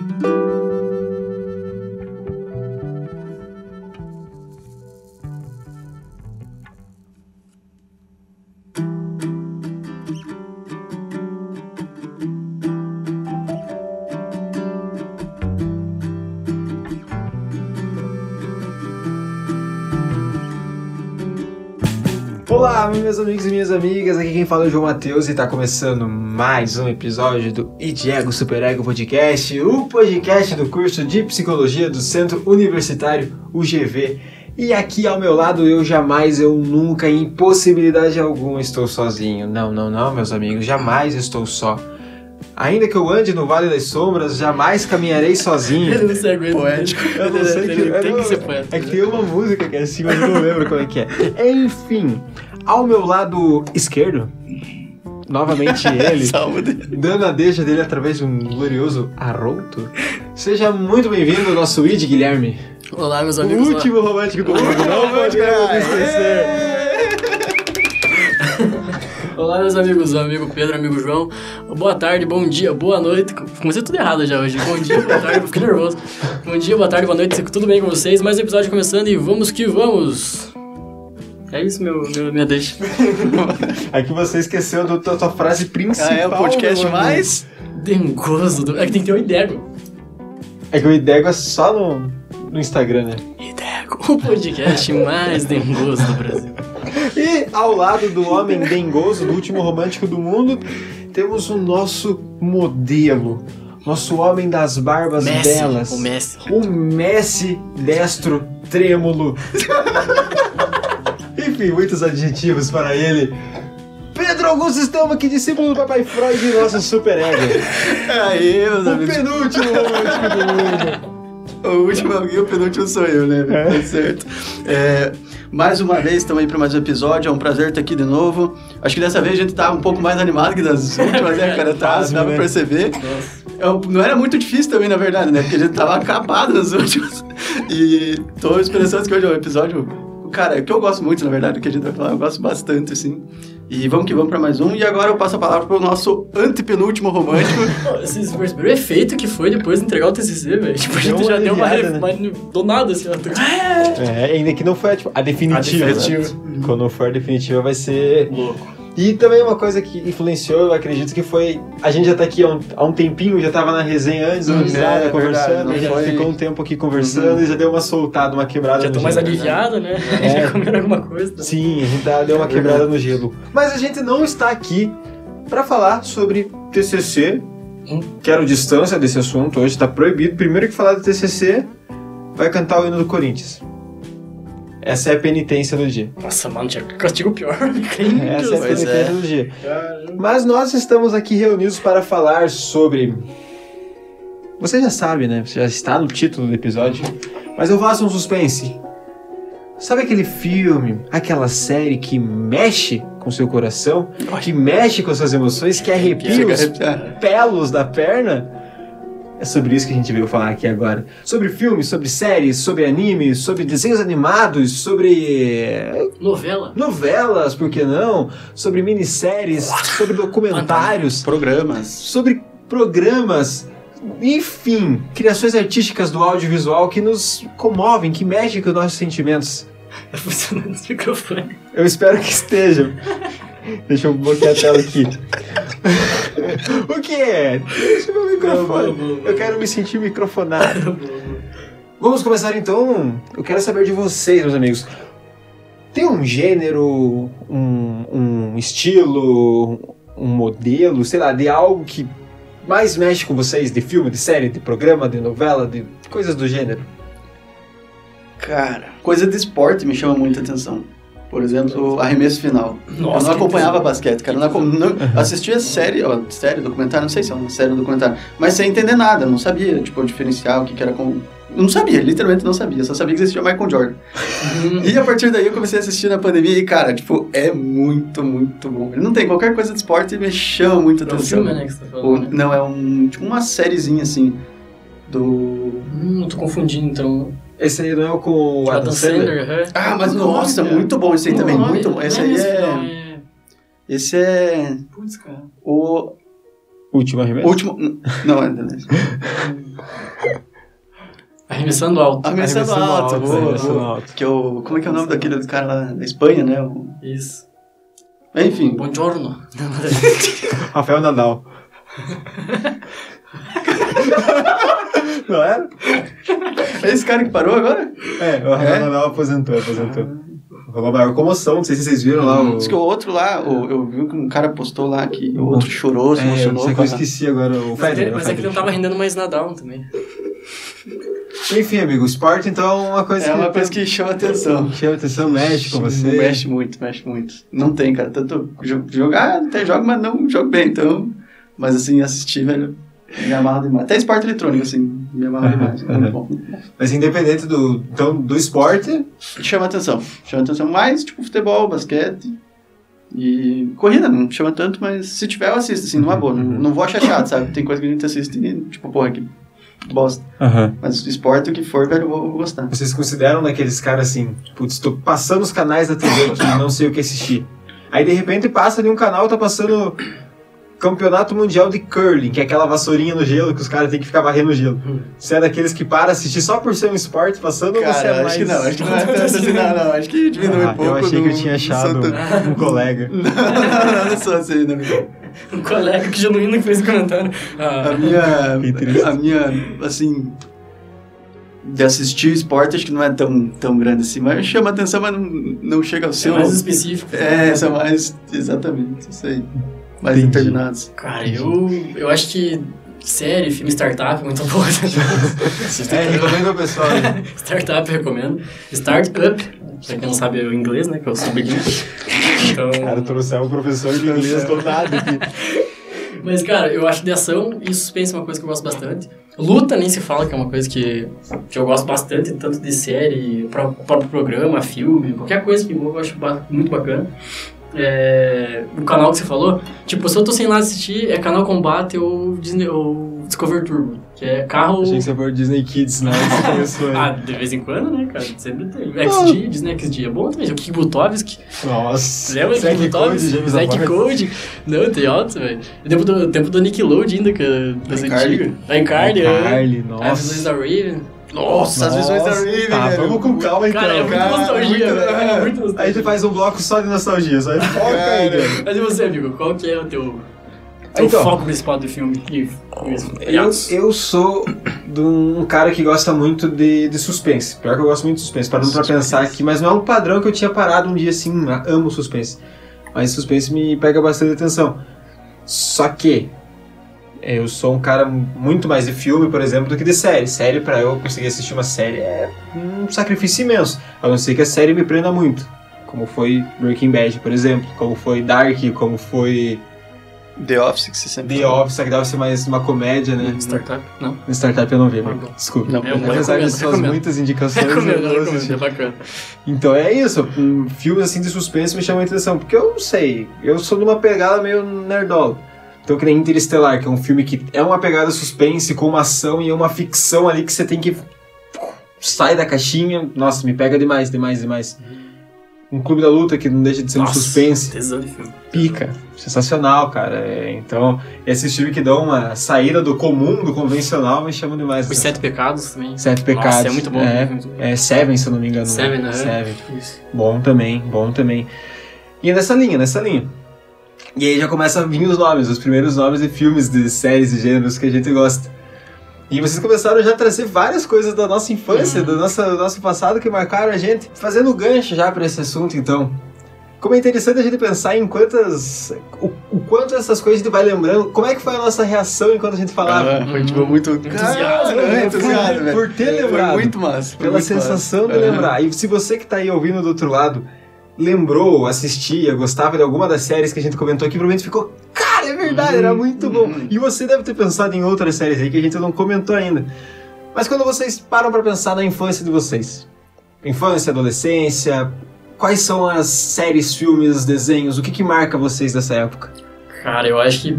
Música Olá, meus amigos e minhas amigas, aqui quem fala é o João Matheus e está começando mais um episódio do Idiego Super Ego Podcast, o podcast do curso de Psicologia do Centro Universitário UGV. E aqui ao meu lado, eu jamais, eu nunca, em possibilidade alguma, estou sozinho. Não, não, não, meus amigos, jamais estou só. Ainda que eu ande no Vale das Sombras, jamais caminharei sozinho. Ele não se aguenta. Poético. Eu não sei que, eu tem não-. É que tem uma música que é assim, mas eu não lembro como é que é. Enfim, ao meu lado esquerdo, novamente ele, dando a deixa dele através de um glorioso arroto. Seja muito bem-vindo ao nosso Id, Guilherme. Olá, meus O amigos. último romântico do mundo, não é. esquecer. Olá, meus amigos. Amigo Pedro, amigo João. Boa tarde, bom dia, boa noite. Comecei tudo errado já hoje. Bom dia, boa tarde, fiquei nervoso. Bom dia, boa tarde, boa noite. Tudo bem com vocês? Mais um episódio começando e vamos que vamos. É isso, meu, meu minha deixa. Aqui você esqueceu da tua, tua frase principal. Ah, é o podcast amigo. mais. Dengoso. Do... É que tem que ter o Idego. É que o Idego é só no, no Instagram, né? Idego, o podcast mais dengoso do Brasil. E ao lado do homem dengoso, do último romântico do mundo, temos o nosso modelo. Nosso homem das barbas Messi, belas. o Messi. O Messi destro trêmulo. Enfim, muitos adjetivos para ele. Pedro Augusto Estamos aqui, discípulo do Papai Freud e nosso super ego. Aí, meus O amigos. penúltimo romântico do mundo. O último alguém, o penúltimo sou eu, né? Tá certo. É, mais uma vez, estamos aí para mais um episódio. É um prazer estar aqui de novo. Acho que dessa vez a gente tá um pouco mais animado que das últimas, né, cara? Tá, dá pra né? perceber. Eu- não era muito difícil também, na verdade, né? Porque a gente tava acabado nas últimas. E tô esperançoso que hoje é um episódio. Cara, é que eu gosto muito, na verdade, do que a gente vai falar. Eu gosto bastante, assim. E vamos que vamos pra mais um. E agora eu passo a palavra pro nosso antepenúltimo romântico. Vocês perceberam o efeito que foi depois de entregar o TCC, velho? Tipo, a gente uma já deu uma, aliviada, ref... né? uma- Do nada, assim, ó. É, ainda que não foi tipo, a definitiva. A definitiva. né? Quando for a definitiva vai ser Louco. E também uma coisa que influenciou, eu acredito que foi. A gente já tá aqui há um, há um tempinho, já tava na resenha antes, Hum, no risada, é conversando, verdade, foi- ficou um tempo aqui conversando e já deu uma soltada, uma quebrada Já no tô mais gelo. aliviado, né? É. Já comeram alguma coisa. tá? Sim, a gente tá, deu uma quebrada no gelo. Mas a gente não está aqui pra falar sobre TCC. Hum. Quero distância desse assunto hoje, tá proibido. Primeiro que falar do TCC, vai cantar o hino do Corinthians. Essa é a penitência do dia. Nossa, mano, tinha castigo pior. Essa é a Pois penitência é. do dia. Mas nós estamos aqui reunidos para falar sobre. Você já sabe, né? Você já está no título do episódio. Mas eu faço um suspense. Sabe aquele filme, aquela série que mexe com seu coração, que mexe com suas emoções, que arrepia os pelos da perna? É sobre isso que a gente veio falar aqui agora. Sobre filmes, sobre séries, sobre animes, sobre desenhos animados, sobre Novela. novelas, por que não? Sobre minisséries, sobre documentários, Programas. sobre programas, enfim, criações artísticas do audiovisual que nos comovem, que mexem com os nossos sentimentos. Tá funcionando esse microfone. Eu espero que estejam. Deixa eu bloquear a tela aqui. o que é? Deixa meu microfone. Eu quero me sentir microfonado. Vamos começar então. Eu quero saber de vocês, meus amigos. Tem um gênero, um, um estilo, um modelo, sei lá, de algo que mais mexe com vocês, de filme, de série, de programa, de novela, de coisas do gênero? Cara, coisa de esporte me chama muita atenção. Por exemplo, arremesso final. eu Nossa, não que acompanhava tesão. basquete, cara. Eu não, não- assistia série, ó, série, documentário, não sei se é uma série ou documentário, mas sem entender nada, não sabia, tipo, diferenciar o que, que era com. Eu não sabia, literalmente não sabia, só sabia que existia Michael Jordan. Hum, E a partir daí eu comecei a assistir na pandemia e, cara, tipo, é muito, muito bom. Ele não tem qualquer coisa de esporte me chama muita É atenção. filme, né, que você tá falando. né? não, é um, tipo uma sériezinha assim, do... Hum, tô confundindo, então. Esse aí não é o com o Adam Sandler, é. Ah, mas nossa, nome, muito bom esse aí também, muito bom. é Esse aí não, é... Esse é Putz, cara. o... Último arremesso? Último. Não, não. Arremessando alto. Arremessando, Arremessando alto, alto, boa, arremessando boa. alto. Que é o. Como é que é o nome daquele do cara lá da Espanha, né? O- Isso. Enfim. Buongiorno. Rafael Nadal. Não era? É esse cara que parou agora? É, o Rafael É? Aposentou, aposentou. Rolou uma maior comoção, não sei se vocês viram lá o... Diz que o outro lá, o- eu vi que um cara postou lá que o outro chorou, se É, eu emocionou. sei que eu a- esqueci agora o Mas, é, Federer. o mas é que Federer. não tava rendendo mais Nadal também. Enfim, amigo, o esporte então é uma coisa É que... uma coisa que chama atenção. Chama atenção, mexe com você. Mexe muito, mexe muito. Não tem, cara. Tanto jo- jogar, até jogo, mas não jogo bem, então. Mas assim, assistir, velho, me amarra demais. Até esporte eletrônico, assim, me amarra Aham, demais. É muito bom. Mas independente do, então, do esporte, Chama atenção. Chama atenção mais, tipo, futebol, basquete. E corrida não chama tanto, mas se tiver eu assisto, assim, numa boa. Não, não vou achar chato, sabe? Tem coisa que a gente assiste e, tipo, porra, que bosta. Mas esporte, o que for, velho, eu vou, vou gostar. vocês consideram daqueles caras assim, putz, tô passando os canais da TV aqui, não sei o que assistir. Aí de repente passa de um canal, tá passando Campeonato Mundial de Curling, que é aquela vassourinha no gelo que os caras têm que ficar varrendo o gelo. Você é daqueles que para assistir só por ser um esporte passando ou você é Cara, mais... acho que não, acho que não é tanto assim, não, não. Acho que diminui Ah, um pouco. eu achei que eu não- tinha não achado um colega. Não, não, não sou assim, não. Um colega que genuíno que fez o comentário. A Ah, minha, a minha, assim, de assistir esporte acho que não é tão, tão grande assim, mas chama atenção, mas não, não chega ao é seu... mais específico. É, são mais, exatamente, isso aí. Mais Entendi. determinados. Cara, eu, eu acho que série, filme, startup é muito boa. É, recomendo ao pessoal. né? startup eu recomendo. Startup, pra quem não sabe o inglês, né? Que eu sou bilíngue. Então... Cara, trouxeram um professor de inglês dotado aqui. Mas, cara, eu acho de ação e suspense uma coisa que eu gosto bastante. Luta nem se fala, que é uma coisa que, que eu gosto bastante, tanto de série, pró- próprio programa, filme, qualquer coisa que eu acho muito bacana. É, o canal que você falou, tipo, se eu tô sem nada assistir, é canal Combate ou, Disney, ou Discover Turbo, que é carro... Achei que você foi Disney Kids, né? Você começou aí. Ah, de vez em quando, né, cara? Sempre tem. XG, Disney XG é bom também. O Kik Butovski, Nossa. Lembra do Zack Zack Code, Zack. Não, tem altos, velho. O tempo do, tempo do Nickelodeon ainda, que é das iCarly. antigas. A Encarne, Carly, As visões nossa. da Raven. Nossa, as visões da Raven, Tá, velho. vamos com calma então. Cara, é muito cara, nostalgia, muito- velho. É muito Aí a gente nostalgia. faz um bloco só de nostalgia, só foca aí, velho. Mas e você, amigo? Qual que é o teu, teu Então. foco principal do filme? Eu, eu sou de um cara que gosta muito de, de suspense. Pior que eu gosto muito de suspense, parando pra pensar aqui, mas não é um padrão que eu tinha parado um dia assim, amo suspense. Mas suspense me pega bastante atenção. Só que eu sou um cara muito mais de filme, por exemplo, do que de série. Série, pra eu conseguir assistir uma série, é um sacrifício imenso. A não ser que a série me prenda muito. Como foi Breaking Bad, por exemplo. Como foi Dark, como foi The Office, que você sempre The fala. Office, que deve ser mais uma comédia, né? Startup? Não. Startup eu não vi, Ah, bom. Desculpa. Não, eu Apesar recomendo, de suas muitas indicações, Recomendo, eu não recomendo, assisti. é bacana. Então é isso. Um filme assim de suspense me chama muita atenção. Porque eu não sei. Eu sou de uma pegada meio nerdola. Então, que nem Interestelar, que é um filme que é uma pegada suspense com uma ação e é uma ficção ali que você tem que. Sai da caixinha. Nossa, me pega demais, demais, demais. Um Clube da Luta que não deixa de ser um Nossa, suspense. Tesão de filme. Pica. Sensacional, cara. É, então, esses filmes que dão uma saída do comum, do convencional, me chamam demais. Os Sete Pecados também. Sete Pecados. Nossa, é muito bom. É, é Seven, se eu não me engano. né? Seven, né? Seven. Isso. Bom também, bom também. E é nessa linha, nessa linha. E aí já começam a vir os nomes, os primeiros nomes de filmes, de séries, de gêneros que a gente gosta. E vocês começaram já a trazer várias coisas da nossa infância, Uhum. do, nosso, do nosso passado que marcaram a gente. Fazendo gancho já para esse assunto, então. Como é interessante a gente pensar em quantas. O, o quanto essas coisas a gente vai lembrando. Como é que foi a nossa reação enquanto a gente falava? Ah, foi tipo muito Entusiasmo, né? entusiasmo, Por- velho. por ter Foi lembrado. muito massa. foi Pela muito sensação massa. de lembrar. E se você que tá aí ouvindo do outro lado lembrou, assistia, gostava de alguma das séries que a gente comentou aqui, provavelmente ficou, cara, é verdade, era muito bom. Uhum. E você deve ter pensado em outras séries aí que a gente não comentou ainda. Mas quando vocês param pra pensar na infância de vocês, infância, adolescência, quais são as séries, filmes, desenhos, o que que marca vocês dessa época? Cara, eu acho que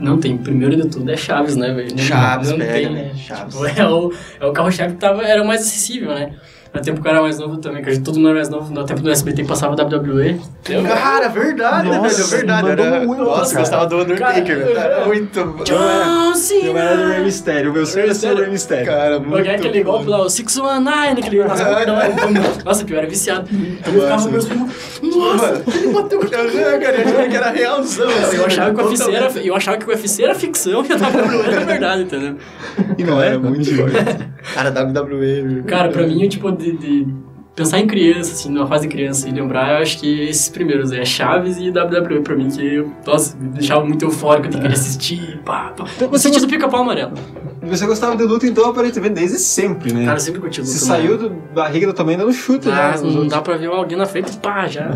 não tem. Primeiro de tudo é Chaves, né, velho? Não- Chaves, não pega, tem, né? Chaves. Tipo, é o, é o carro-chave que tava, era o mais acessível, né? No tempo que eu era mais novo também, que a gente, todo mundo era mais novo. No tempo do SBT passava WWE. Cara, verdade, né, velho? Verdade. Era... muito, Nossa, cara. gostava do Undertaker, Cara, velho. Era muito. John Eu era do Rey Cena! Mysterio, o meu sonho era ser o Rey Mysterio. Cara, Porque é aquele muito. golpe lá, o 619, aquele. Nossa, nossa, pior, era viciado. Então eu ficava Nossa. meus primos. Nossa, ele bateu o cara, cara, eu achava que era realzão. assim, eu achava, que o UFC era, eu achava que o UFC era ficção e eu tava era verdade, entendeu? E não era muito forte. Cara, WWE. Cara, pra mim, tipo, de, de pensar em criança, assim, numa fase de criança e lembrar, eu acho que esses primeiros é Chaves e WWE pra mim, que, nossa, me deixava muito eufórico de querer assistir, pá, pá. Então você sentido do pica-pau amarelo. Você gostava de luta, então, aparentemente, desde sempre, né? Cara, eu sempre curti luta. Se saiu do barriga do tamanho, dando chute Ah, já. não dá pra ver alguém na frente, pá, já.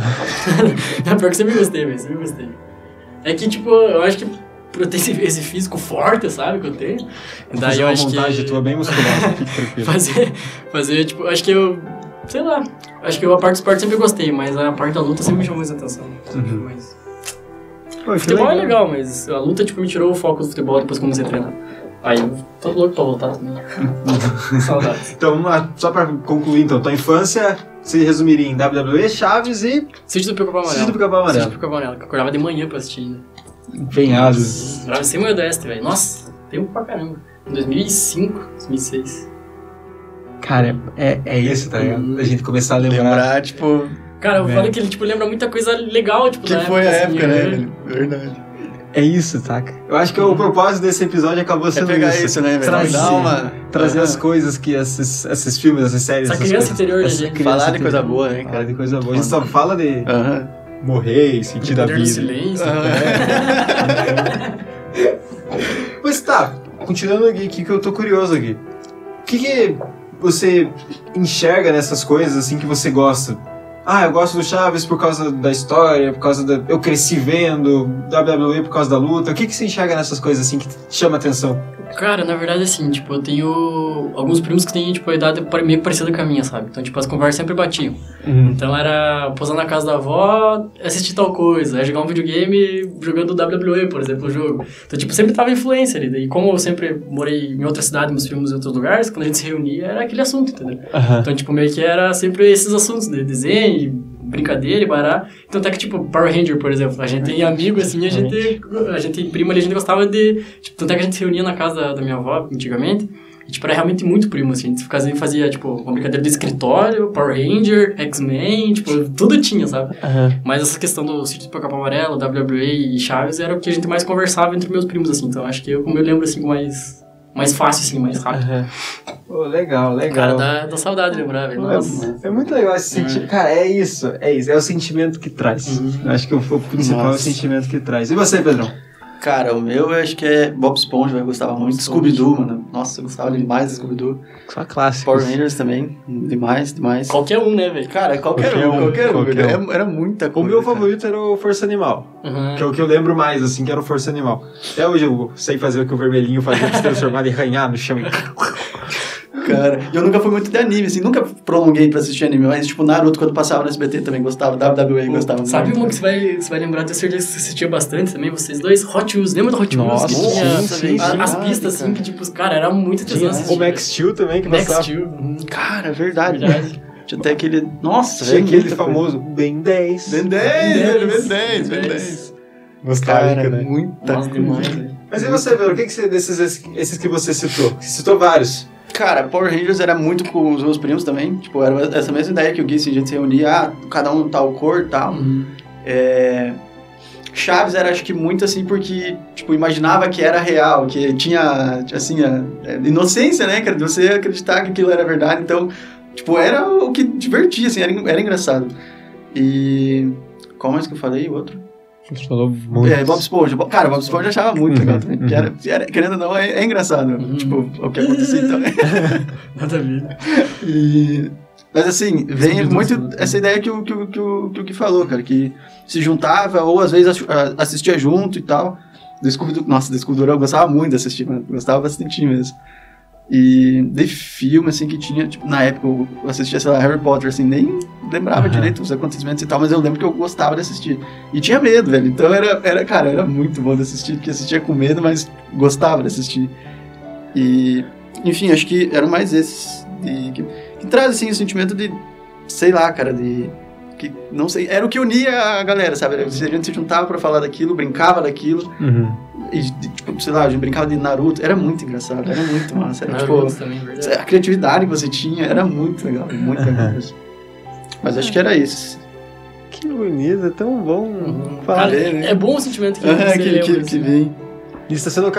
é pior que sempre gostei, velho, sempre gostei. É que, tipo, eu acho que por eu ter esse, esse físico forte, sabe, que eu tenho, daí Fazer eu uma acho montagem que... tua bem musculosa, fique tranquilo. fazer, fazer, tipo, acho que eu, sei lá, acho que eu a parte do esporte sempre gostei, mas a parte da luta sempre me chamou mais atenção. Uhum. Mas, Pô, futebol é legal, mas a luta, tipo, me tirou o foco do futebol depois que comecei a treinar. Aí eu tô louco pra voltar também. Saudades. Então, vamos lá, só pra concluir, então, tua infância se resumiria em WWE, Chaves e Sítio do Pica-Pau Amarelo. Sítio do Pica-Pau Sítio Amarelo. do Pica-Pau Amarelo, que eu acordava de manhã pra assistir ainda. Empenhados. Grava sem modéstia, velho. Nossa, tempo pra caramba. Em 2005, 2006. Cara, é, é isso, tá ligado? A gente começar a lembrar. Lembrar, tipo, Cara, eu É. falei que ele, tipo, lembra muita coisa legal, tipo, que da foi a assim, época, né, né? velho? Verdade. É isso, saca? Eu acho que o propósito desse episódio acabou É sendo pegar isso. isso, né, velho? Trazer, trazer Aham. as coisas que esses, esses filmes, essas séries. Essa criança coisas- interior da essa gente. Falar de coisa boa, né, Falar cara? de coisa boa. A gente só fala de Aham. Morrer e sentir da vida. silêncio. Pois tá, continuando aqui, aqui que eu tô curioso aqui. O que, que você enxerga nessas coisas assim que você gosta? Ah, eu gosto do Chaves por causa da história, por causa da. Eu cresci vendo, WWE por causa da luta. O que, que você enxerga nessas coisas assim que te chama atenção? Cara, na verdade, assim, tipo, eu tenho alguns primos que têm, tipo, a idade meio parecida com a minha, sabe? Então, tipo, as conversas sempre batiam. Então era posar na casa da avó, assistir tal coisa, jogar um videogame jogando WWE, por exemplo, o jogo. Então, tipo, sempre tava influência ali. E como eu sempre morei em outra cidade, meus primos em outros lugares, quando a gente se reunia, era aquele assunto, entendeu? Então, tipo, meio que era sempre esses assuntos de desenho, brincadeira e bará. Então, até que, tipo, Power Ranger, por exemplo, a gente tem amigo, assim, a gente, a gente primo ali, a gente gostava de... Tipo, tanto é que a gente se reunia na casa da, minha avó, antigamente, e, tipo, era realmente muito primo, assim. A gente fazia, fazia, tipo, uma brincadeira de escritório, Power Ranger, X-Men, tipo, tudo tinha, sabe? Mas essa questão do sítio do Pica-Pau Amarelo, WWE e Chaves era o que a gente mais conversava entre meus primos, assim. Então, acho que eu, como eu lembro, assim, mais... Mais fácil, assim, mais rápido. Pô, legal, legal. Cara, dá, dá saudade de lembrar, velho. Nossa. É, é muito legal esse sentimento. Cara, é isso, é isso. É o sentimento que traz. Uhum. Eu acho que o, o principal é o Nossa. sentimento que traz. E você, Pedrão? Cara, o meu eu acho que é Bob Esponja, eu gostava muito. Scooby-Doo, mano. Nossa, eu gostava demais de Scooby-Doo. Só clássico. Power Rangers também, demais, demais. Qualquer um, né, velho? Cara, qualquer, Qualquer um, um, qualquer um. qualquer um. Era, era muita O coisa. meu cara. favorito era o Força Animal. Uhum. Que é o que eu lembro mais, assim, que era o Força Animal. Até hoje eu sei fazer o que o vermelhinho fazia pra se transformar e arranhar no chão. Cara, e eu nunca fui muito de anime, assim, nunca prolonguei pra assistir anime, mas tipo, Naruto, quando passava no SBT também gostava, WWE gostava Sabe muito. uma que você vai, você vai lembrar, tenho certeza que você assistia bastante também, vocês dois? Hot Wheels, lembra do Hot Wheels? Nossa, que sim, tinha sim, a- sim. as pistas assim, que tipo, cara, era muito assistir. o Max Steel também, que Max passava. Steel. uhum. Cara, verdade. Verdade. Tinha até aquele. Nossa, Tinha aquele coisa. famoso Ben 10. Ben 10, Ben velho, 10, Ben 10, Ben Ben 10. Nostálgico, Cara, né? muita Nossa, demais, velho. Mas e você, Pedro? O que, que você, desses esses que você citou? Você citou vários. Cara, Power Rangers era muito com os meus primos também. Tipo, era essa mesma ideia que o Gui, assim, a gente se reunia, ah, cada um tal cor e tal. Uhum. É... Chaves era, acho que, muito assim, porque, tipo, imaginava que era real, que tinha, assim, a, a inocência, né, cara, de você acreditar que aquilo era verdade. Então, tipo, era o que divertia, assim, era, era engraçado. E... Qual mais que eu falei? O outro? Você falou muito. É, Bob Esponja. Cara, Bob Esponja achava muito legal também. porque Era, era- querendo ou não, é, é engraçado. Uhum. Tipo, o que acontecia então. Nada a ver. E... Mas assim, vem Scooby-Doo, muito sim. essa ideia que o, que, o, que, o, que o Gui falou, cara, que se juntava ou às vezes assistia junto e tal. Do Scooby-Doo, nossa, do Scooby-Doo eu gostava muito de assistir, mano, gostava bastante mesmo. E de filme, assim, que tinha, tipo, na época eu assistia, sei lá, Harry Potter, assim, nem lembrava Aham. direito os acontecimentos e tal, mas eu lembro que eu gostava de assistir. E tinha medo, velho, então era, era cara, era muito bom de assistir, porque assistia com medo, mas gostava de assistir. E, enfim, acho que eram mais esses. de- que- que traz, assim, o sentimento de, sei lá, cara, de... Que, não sei, era o que unia a galera, sabe? A gente se juntava pra falar daquilo, brincava daquilo. Uhum. E, tipo, sei lá, a gente brincava de Naruto. Era muito engraçado, era muito massa. Era, tipo, também, a criatividade que você tinha era muito legal, muito legal. Mas acho que era isso. Que bonito, é tão bom Uhum. falar. Cara, né? é bom o sentimento que É, você que, lembra, que, assim. que vem. Isso tá sendo,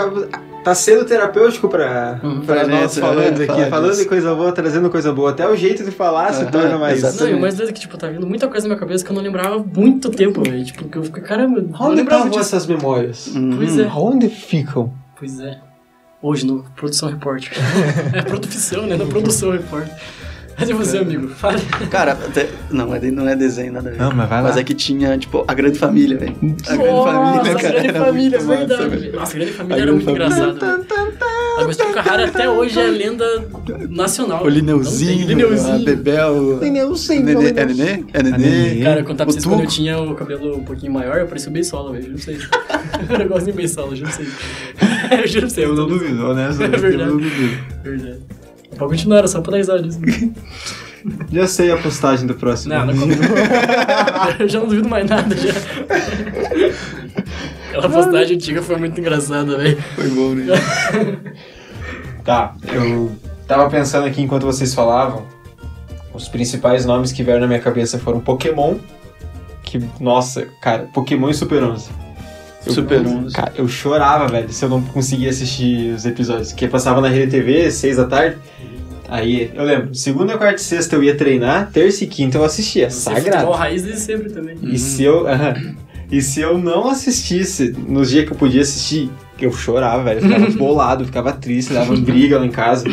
tá sendo terapêutico pra, Uhum. pra Pra nós gente, falando é, aqui, falar falando disso. de coisa boa, trazendo coisa boa. Até o jeito de falar se Aham, torna mais. Não, e o mais doido é que, tipo, tá vindo muita coisa na minha cabeça que eu não lembrava há muito tempo, velho. Tipo, que eu fico, caramba, eu não Onde lembrava disso. essas memórias? Uhum. Pois é. Aonde ficam? Pois é. Hoje no Produção Repórter. é produção, né? Na Produção Repórter. Mas e você, amigo? Fala. Cara, até, não, é de- não é desenho, nada a ver. Não, mas vai Mas lá. é que tinha, tipo, a grande família, velho. A grande família, a cara. Grande era Família, é muito massa, verdade. Nossa, a Grande A Família era Grande muito Família. engraçado. velho. Agostinho Carrara até hoje é lenda nacional. O Lineuzinho, Não Lineuzinho. a Bebel. Lineuzinho, Nenê, é. Nenê? É A Nenê. Cara, eu contar pra vocês quando eu tinha o cabelo um pouquinho maior, eu parecia o Beisola, velho. Juro pra vocês. Eu era igualzinho o Beisola, juro pra vocês. Eu juro pra vocês. Eu não duvido, né? É verdade. Eu não duvido. Verdade. Pode continuar, era só pra dar risada disso. Já sei a postagem do próximo. Não, não comigo. Eu já não duvido mais nada, já. Aquela postagem antiga foi muito engraçada, velho. Foi bom, né? Tá, eu tava pensando aqui enquanto vocês falavam. Os principais nomes que vieram na minha cabeça foram Pokémon. Que, nossa, cara, Pokémon e Super 11. Eu- Super 11. Cara, eu chorava, velho, se eu não conseguia assistir os episódios. Porque passava na RedeTV, seis da tarde. Aí, eu lembro, segunda, quarta e sexta eu ia treinar, terça e quinta eu assistia. Você Sagrado. futebol raiz desde sempre também. E se eu. aham. e se eu não assistisse nos dias que eu podia assistir, eu chorava, velho. Eu ficava bolado, ficava triste, dava briga lá em casa.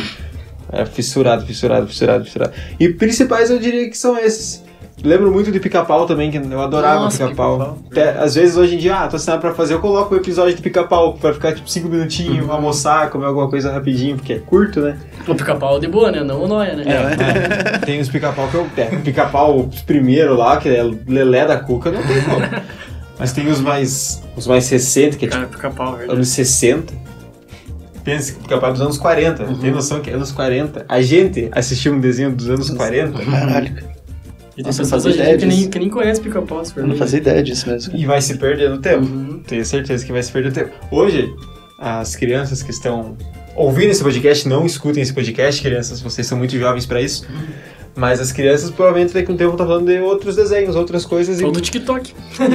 Era fissurado, fissurado, fissurado, fissurado. E principais eu diria que são esses. Lembro muito de pica-pau também, que eu adorava pica-pau. Até, Às vezes hoje em dia, ah, tô assinado pra fazer, eu coloco o episódio de pica-pau pra ficar tipo 5 minutinhos, almoçar, comer alguma coisa rapidinho, porque é curto, né? O pica-pau de boa, né? Não o Noia, né? É, tem os pica-pau que eu. É, pica-pau os primeiro lá, que é Lelé da Cuca, não tem como. Mas tem os mais. Os mais recentes, que é tipo Cara, pica-pau, verdade. anos 60. Pensa que pica-pau é dos anos 40. Tem noção que é anos 40. A gente assistiu um desenho dos anos 40 Caralho. E tem Nossa, pessoas ideia que nem, que nem conhece pica-pau, Eu não ver. fazia ideia disso mesmo. e vai se perder no tempo. Uhum. Tenho certeza que vai se perder no tempo. Hoje, as crianças que estão ouvindo esse podcast, não escutem esse podcast, crianças, vocês são muito jovens pra isso. Mas as crianças provavelmente daqui a um tempo estão falando de outros desenhos, outras coisas. Ou e do TikTok. tá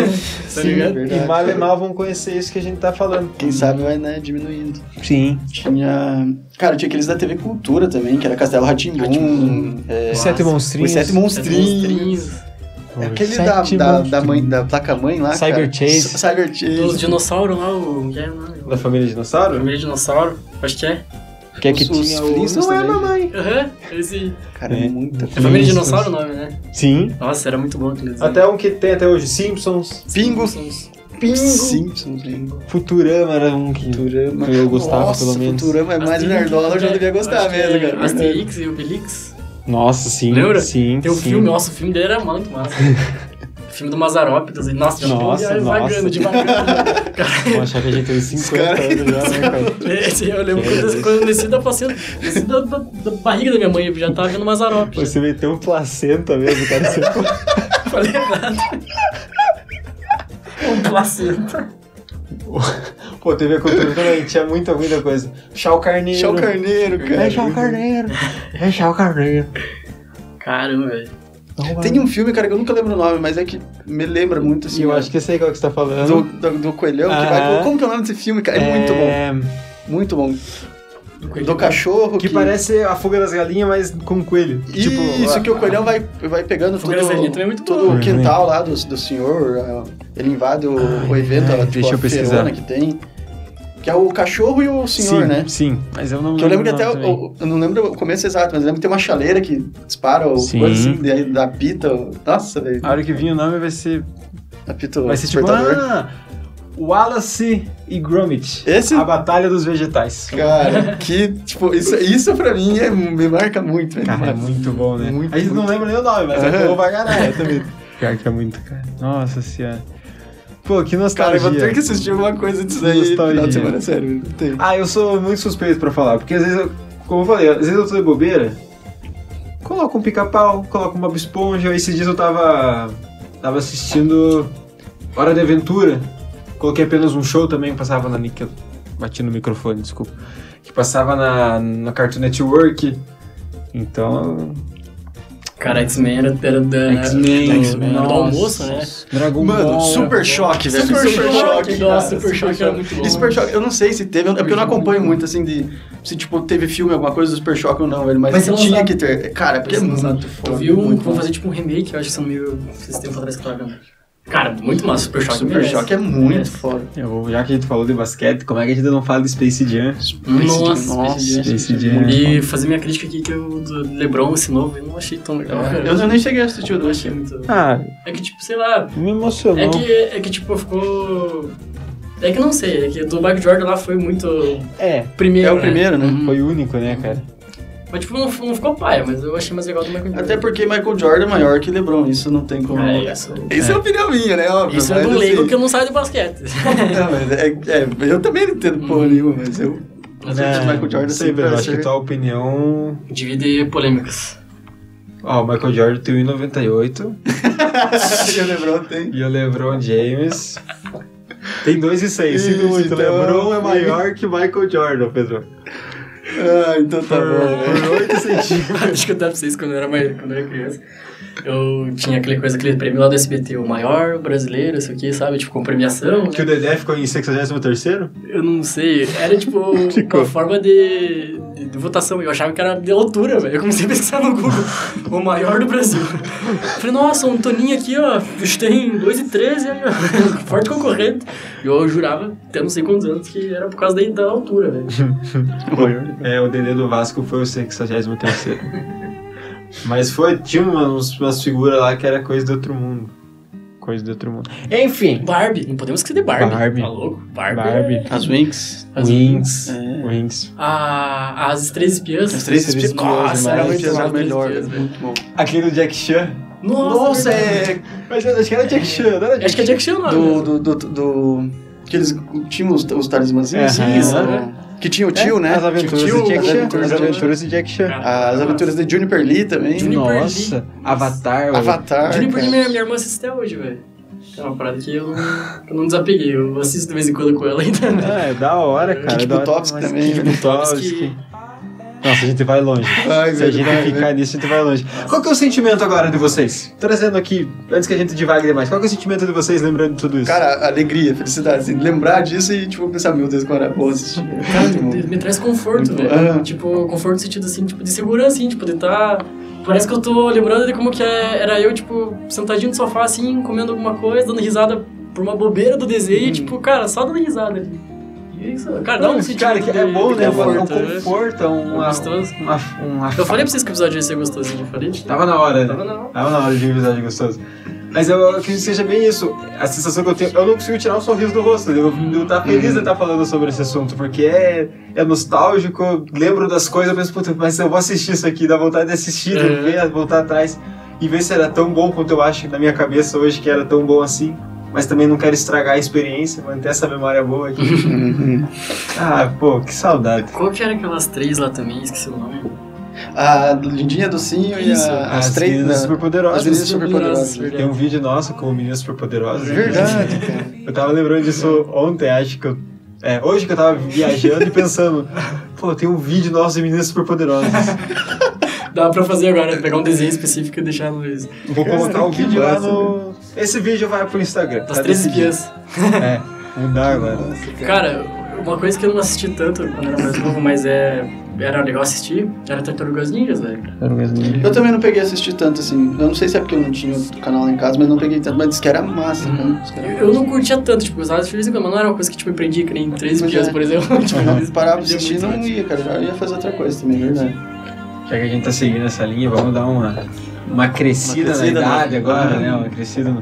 Sim, ligado? e mal e mal vão conhecer isso que a gente tá falando. Quem sabe vai, né, diminuindo. Sim. Tinha. Cara, tinha aqueles da TV Cultura também, que era Castelo Ratimbum. Rá-Tim-Bum. É, Os Sete Monstrinhos. os Sete Os Monstrinhos. monstrinhos. É Aquele da, da, da, mãe, da placa-mãe lá. Cyber cara. Chase. Cyber Dos Chase. dinossauros lá, o. é, Da família Dinossauro? Família dinossauro, acho que é. Que é que o... Flintstones Não é a mamãe. Aham, esse. Cara, É. muita É Família Flintstones. Dinossauro o nome, né? Sim. Nossa, era muito bom aquele desenho. Até um que tem até hoje, Simpsons. Pingo. Simpsons. Pingo. Simpsons, Pingo. Futurama era um que Futurama. eu gostava, Nossa, pelo menos. Futurama é mais nerdola, eu já devia gostar que mesmo, é cara. Asterix e Obelix. Nossa, sim. Lembra? Sim, Tem o sim. filme, nossa, o filme dele era muito massa. o filme do Mazarópidas. e, Nossa, já Nossa, nossa. vagando, devagando. Cara, Vamos achar que a gente tem 50 caras- anos já, né, cara? esse, eu lembro Que quando, quando eu desci da placenta, desci da, da, da barriga da minha mãe, eu já tava vendo Mazarópidas. Você meteu um placenta mesmo, cara. Você... Falei errado. Um placenta. Pô, TV Cultura também, tinha muita, muita coisa. Chau Carneiro. Chau Carneiro, cara. É Chau Carneiro. É Chau Carneiro. Caramba, velho. Tem um filme, cara, que eu nunca lembro o nome, mas é que me lembra muito, assim. Eu ó, acho que sei qual que você tá Do, falando. do, do coelhão que vai. Como que é o nome desse filme, cara? É, muito bom. É, Muito bom. Do cachorro. Que parece a fuga das galinhas, mas com coelho. Tipo, Isso a- que o coelhão vai, vai pegando Fuga todo, também é muito todo o quintal lá do, do senhor. ah, Ele invade o, o evento, ai, a, tipo, deixa eu a pesquisar. que tem. Que é o cachorro e o senhor, sim, né? Sim, mas eu não Que eu lembro que o até. o- Eu não lembro o começo exato, mas eu lembro que tem uma chaleira que dispara o Sim. coisa assim, daí da pita. Nossa, velho. A hora que vir o nome vai ser. Apita o Vai ser tipo. Ah, Wallace e Gromit. Esse- A Batalha dos Vegetais. Cara, que, tipo, isso, isso pra mim é, me marca muito, velho. Cara, é muito bom, né? Muito, a gente não muito. lembra nem o nome, mas é bom pra caralho. Também. Pior que é muito, cara. Nossa senhora. Pô, que Cara, nostalgia. eu vou ter que assistir alguma coisa disso Nostalgia. final de semana, sério. Tem. Ah, eu sou muito suspeito pra falar, porque às vezes, eu, como eu falei, às vezes eu tô de bobeira coloca um pica-pau, coloca uma esponja. Esses dias eu tava, tava assistindo Hora de Aventura. Coloquei apenas um show também, passava na Nickel. Bati no microfone, desculpa. Que passava na, na Cartoon Network. Então, Cara, X-Men era, era da. X-Men, do almoço, né? Dragon Mano, Ball. Super Choque, velho. Super Choque, cara. nossa, Super Choque era muito bom. E Super Choque, eu não sei se teve, é porque eu não acompanho muito, assim, de... Se, tipo, teve filme, alguma coisa do Super Choque ou não, velho. Mas, ser tinha lançado. que ter. Cara, porque é muito foda. Eu vi um vão fazer tipo um remake, eu acho que são meio. Esses tempos atrás que eu tava vendo. Cara, muito massa, Super Choque. Super. Choque é muito foda. Eu- já que a gente falou de basquete, como é que a gente não fala de Space Jam? Nossa, Nossa, Space Jam. Space Jam. E fazer minha crítica aqui que o do LeBron, esse novo, eu não achei tão legal. cara. Eu, eu nem cheguei a assistir o dois. achei muito. Ah, É que, tipo, sei lá. me É emocionou. que, é que tipo, ficou. É que não sei, é que do Michael Jordan lá foi muito. É, Primeiro. É o né? primeiro, né? Uhum. foi único, né, cara? Mas, tipo, não, não ficou paia, mas eu achei mais legal do Michael Jordan. Até porque Michael Jordan é maior que LeBron, isso não tem como... É, isso. Isso é, opinião minha, né? Óbvio, Isso é do leigo assim, que eu não saio de basquete. Não, mas é, é, eu também não entendo porra nenhuma, mas eu... Mas eu acho que Michael Jordan Pedro, vai acho que tua opinião... Divide polêmicas. Ó, o Michael Jordan tem 1,98 E o LeBron tem... e o LeBron James tem 2,6. Sinto Isso, muito, o então- LeBron é maior que o Michael Jordan, Pedro. Ah, então tá por, bom, né? por 8 centímetros. Acho que eu dava pra vocês quando eu era, mais, quando eu era criança. Eu tinha aquele coisa, aquele prêmio lá do SBT, o maior brasileiro, isso aqui, sabe? Tipo, com premiação. Que o Dedé ficou em 63º? Eu não sei, era tipo Ficou. uma forma de, de, de votação. Eu achava que era de altura, velho. Eu comecei a pesquisar no Google, o maior do Brasil. Falei, nossa, um Toninho aqui, ó, tem 2,13 aí, ó, forte concorrente. E eu jurava, até não sei quantos anos, que era por causa da, da altura, velho. É, o Dedé do Vasco foi o 63º. Mas foi, tinha umas, umas figuras lá que era coisa do outro mundo. Coisa do outro mundo. Enfim. Barbie, não podemos esquecer de Barbie. Barbie. Tá louco? Barbie. Barbie. é- As Winx. As Wings. É. Wings. A, as Três Espiãs. As três espiãs. Nossa, era muito era As Três melhor. Muito bom. Aquele do Jack Chan. Nossa, Nossa, verdade. é... Mas acho que era Jack Chan, não era Jack Acho que é Jack Chan, não. Do... do, do, do que eles tinham os, os assim, Isso, né? né? Que tinha o tio, né? As aventuras Tio, de Jack as Chan. aventuras As de- aventuras de Jack Chan. As aventuras de Juniper Lee também. Juniper Nossa. Lee. Avatar. Avatar. Juniper cara. minha, minha irmã assiste até hoje, velho. É uma parada que eu não, eu não desapeguei. Eu assisto de vez em quando com ela ainda. né? Ah, é da hora, cara. Kick é da hora Buttowski demais. também, Kick né? Nossa, a gente vai longe. Vai, Se a gente vai, ficar velho. nisso, a gente vai longe. Qual que é o sentimento agora de vocês? Trazendo aqui, antes que a gente divague demais, qual que é o sentimento de vocês lembrando de tudo isso? Cara, alegria, felicidade, assim, lembrar disso e, tipo, pensar, meu Deus, como era bom assistir. Cara, me, me traz conforto, velho. Ah. Tipo, conforto no sentido assim, tipo, de segurança, assim, tipo, de estar. Parece que eu tô lembrando de como que é- era eu, tipo, sentadinho no sofá, assim, comendo alguma coisa, dando risada por uma bobeira do desenho, Hum. tipo, cara, só dando risada ali. E isso, Não, um cara, que é bom, né? É um conforto, né? conforto, é uma, Gostoso. uma, uma Eu falei pra vocês que o episódio ia ser gostosinho, eu falei? Tava na hora, né? Tava na hora. Tava na hora de um episódio gostoso. Mas eu acredito que seja bem isso. A sensação que eu tenho. Eu não consigo tirar um sorriso do rosto. Eu, eu tá feliz de estar falando sobre esse assunto, porque é, é nostálgico, eu lembro das coisas, eu penso, puta, mas eu vou assistir isso aqui, dá vontade de assistir, de Uhum. ver, voltar atrás e ver se era tão bom quanto eu acho na minha cabeça hoje que era tão bom assim. Mas também não quero estragar a experiência, manter essa memória boa aqui. Ah, pô, que saudade. Qual que era aquelas três lá também? Esqueci o nome. A Lindinha Docinho e a, as três... meninas né? superpoderosas. As meninas Superpoderosas. Tem um vídeo nosso com meninas superpoderosas. Verdade, cara. Eu tava lembrando disso ontem, acho que eu. É, hoje que eu tava viajando e pensando, pô, tem um vídeo nosso de meninas superpoderosas. Dá pra fazer agora, pegar um desenho específico e deixar no. Vou colocar o Que vídeo lá massa, no. Esse vídeo vai pro Instagram. tá três decidido. espiãs. É, mudar agora. Nossa, Cara, uma coisa que eu não assisti tanto quando era mais novo, mas é. Era legal assistir, era Tartarugas Ninjas, velho. Eu também não peguei a assistir tanto, assim. Eu não sei se é porque eu não tinha o canal lá em casa, mas não peguei tanto. Mas disse que era massa, cara. Disse que era Eu, eu não curtia tanto, tipo, gostava de vez em quando, mas não era uma coisa que, tipo, me prendia que nem Três Pois Espiãs, é. por exemplo. tipo, Uhum. Parar pra prendia assistir muito não ia, cara. Já ia fazer outra coisa também, é verdade. Já que a gente tá seguindo essa linha, vamos dar uma, uma crescida, Uma crescida, na idade agora, né? Uma crescida.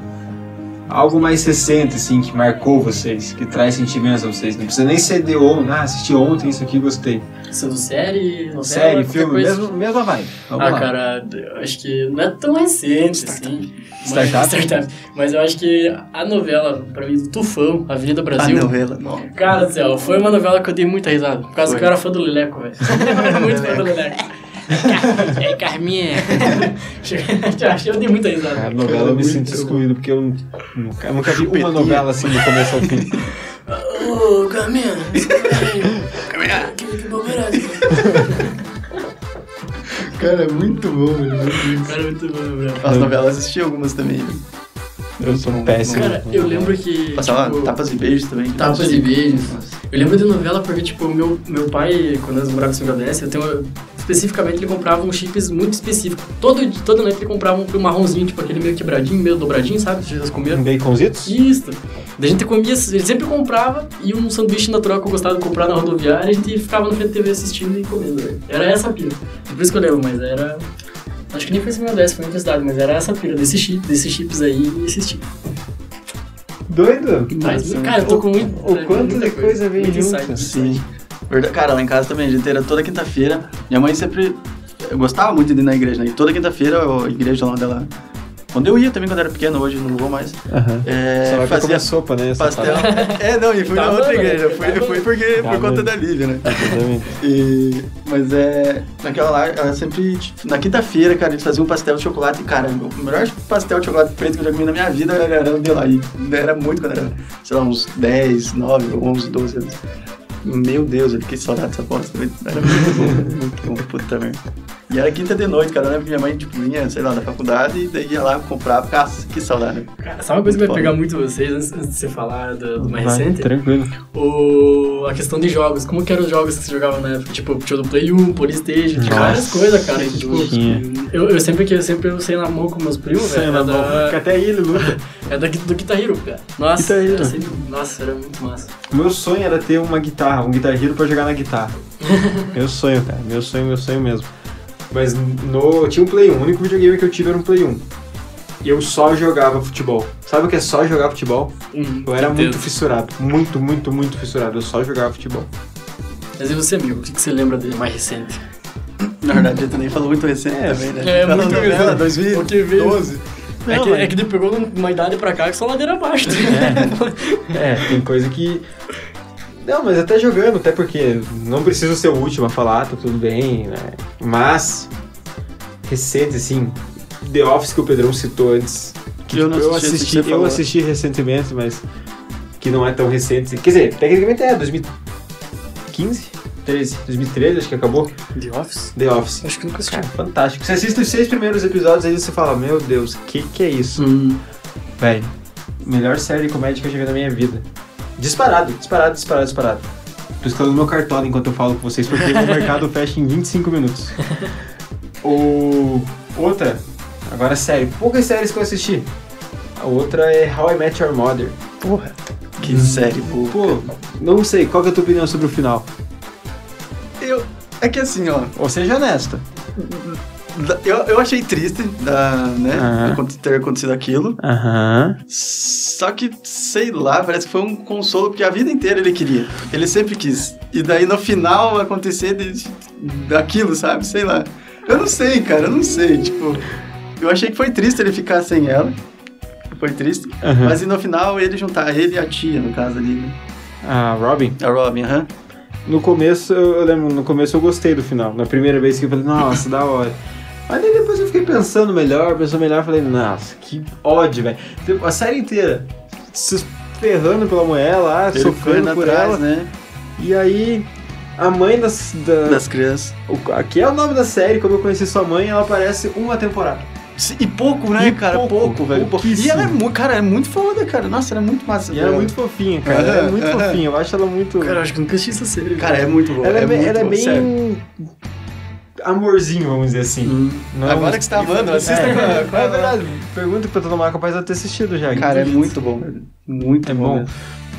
Algo mais recente, assim, que marcou vocês, que traz sentimentos a vocês. Não precisa nem ser de ontem, ah, assisti ontem isso aqui, gostei. Sendo série, novela, Série, filme, coisa. mesmo, mesma vibe. Vamos ah, lá. cara, eu acho que não é tão recente, assim. Mas, Startup? startup. Mas eu acho que a novela, pra mim, do Tufão, Avenida Brasil. A novela. Não. Cara do céu, foi uma novela que eu dei muita risada. Por causa Foi. que eu era fã do Leleco, velho. eu era muito fã do Leleco. E aí, Carminha? eu dei muita risada. Cara, novela eu me sinto excluído, porque eu nunca, eu nunca vi uma novela assim do começo ao fim. Ô, Carminha! Carminha! Que, que bobeira Cara, é muito bom, velho. Cara, é muito bom, velho. As novelas assisti algumas também. Eu sou um péssimo. Cara, eu lembro que. Passava tipo, tapas e beijos também. Tapas e beijos. Eu lembro de novela porque, tipo, meu, meu pai, quando nós morávamos em São Gaudécio, eu tenho, especificamente ele comprava uns chips muito específicos. Todo, toda noite ele comprava um marronzinho, tipo aquele meio quebradinho, meio dobradinho, sabe? Vocês comeram? Um baconzitos? Isso. Daí a gente comia, ele sempre comprava e um sanduíche na troca eu gostava de comprar na rodoviária e a gente ficava na frente da TV assistindo e comendo, velho. Era essa a pira. Por isso que eu lembro, mas era. Acho que nem foi em São Gaudécio, foi outra cidade, mas era essa a pira desse chip, desses chips aí e assistir. Doido? Mas, cara, eu tô com muito. O quanto muita de coisa vem muito junto. insight. Sim. Verdade. Cara, lá em casa também, a gente era toda quinta-feira. Minha mãe sempre. Eu gostava muito de ir na igreja, né? E toda quinta-feira a igreja lá dela. Quando eu ia também quando era pequeno, hoje não vou mais. Aham. É, Só vai pra fazia sopa, né? pastel. é, não, e fui Tá na outra igreja. né? Fui, Tá fui porque, Tá por conta da Lívia, né? Exatamente. E, mas é. Naquela lá, ela sempre. tipo, Na quinta-feira, cara, eles faziam um pastel de chocolate. E, cara, o melhor pastel de chocolate preto que eu já comi na minha vida era, era o de lá. E era muito quando era, sei lá, uns 10, 9, 11, 12 anos. Meu Deus, eu fiquei saudade dessa bosta. Era muito bom, muito bom, puta merda. E era quinta de noite, cara. Eu lembro que minha mãe, tipo, vinha, sei lá, da faculdade e daí ia lá comprar. Nossa, que saudade. Cara, sabe uma coisa que vai Foda. pegar muito vocês antes, antes de você falar do, do mais Vai, recente? Tranquilo. O, a questão de jogos. Como que eram os jogos que você jogava na época? Tipo, tinha do Play 1, Playstation, tinha várias coisas, cara. e, tipo, eu, eu sempre que eu sempre eu sei na mão com meus primos, Sei velho. na era mão. da- Até ele luta. É da, do Guitar Hero, cara. Nossa, Guitar Hero. era sempre- nossa, era muito massa. Meu sonho era ter uma guitarra, um Guitar Hero pra jogar na guitarra. meu sonho, cara. Meu sonho, meu sonho mesmo. Mas no, tinha um Play 1. O único videogame que eu tive era um Play 1. E eu só jogava futebol. Sabe o que é só jogar futebol? Eu era muito fissurado. Muito, muito, muito fissurado. Eu só jogava futebol. Mas e você, amigo? O que, que você lembra de mais recente? Na verdade, tu nem falou muito recente É, também, né? é, muito recente. 2012. é, Não, que, mas- é que ele pegou numa idade pra cá que só ladeira abaixo. tá ligado? É, tem coisa que. Não, mas até jogando, até porque não preciso ser o último a falar, tá tudo bem, né? Mas, recente, assim, The Office que o Pedrão citou antes. Que Eu não eu assisti que assisti, eu assisti recentemente, mas que não é tão recente. Quer dizer, tecnicamente é 2015, 13, 2013, acho que acabou. The Office? The Office. Acho que nunca assisti. Cara, fantástico. Você assiste os seis primeiros episódios aí você fala, meu Deus, que que é isso? Hum. Velho, melhor série de comédia que eu já vi na minha vida. Disparado, disparado, disparado, disparado. Tô escalando meu cartola enquanto eu falo com vocês, porque o mercado fecha em 25 minutos. O... Outra, agora sério, poucas séries que eu assisti. A outra é How I Met Your Mother. Porra. Que série boa. Pô, não sei, qual que é a tua opinião sobre o final? Eu, é que assim, ó, Ou seja honesta. Eu, eu achei triste da, né, ter acontecido aquilo. Aham. Só que, sei lá, parece que foi um consolo, porque a vida inteira ele queria. Ele sempre quis. E daí no final acontecer de, daquilo, sabe? Sei lá. Eu não sei, cara, eu não sei. Tipo, eu achei que foi triste ele ficar sem ela. Foi triste. Mas e no final ele juntar ele e a tia, no caso ali, né? A Robin? A Robin, aham. No começo, eu lembro, no começo eu gostei do final. Na primeira vez que eu falei, nossa, da hora. Mas daí depois eu fiquei pensando melhor, pensando melhor, falei, nossa, que ódio, velho. A série inteira se ferrando pela mulher lá, Ele sofrendo por atrás, ela. né? E aí, a mãe das, da, Das crianças. o- Aqui é o nome da série, como eu conheci sua mãe, ela aparece uma temporada. E pouco, né, E cara? pouco, Pouco, velho. pouco. E ela é muito, cara, é muito foda, cara. Nossa, ela é muito massa. E ela é muito fofinha, cara. Ela é muito fofinha, eu acho ela muito. Cara, eu acho que nunca assisti essa série. Cara, é muito boa. ela é, bem- muito ela é boa, bem. Amorzinho, vamos dizer assim. Hum. Não é Agora que você tá amando, assista é, com a- é, a- é verdade. Pergunta pra todo mundo capaz de ter assistido já. Cara, é muito bom. Muito É bom. bom.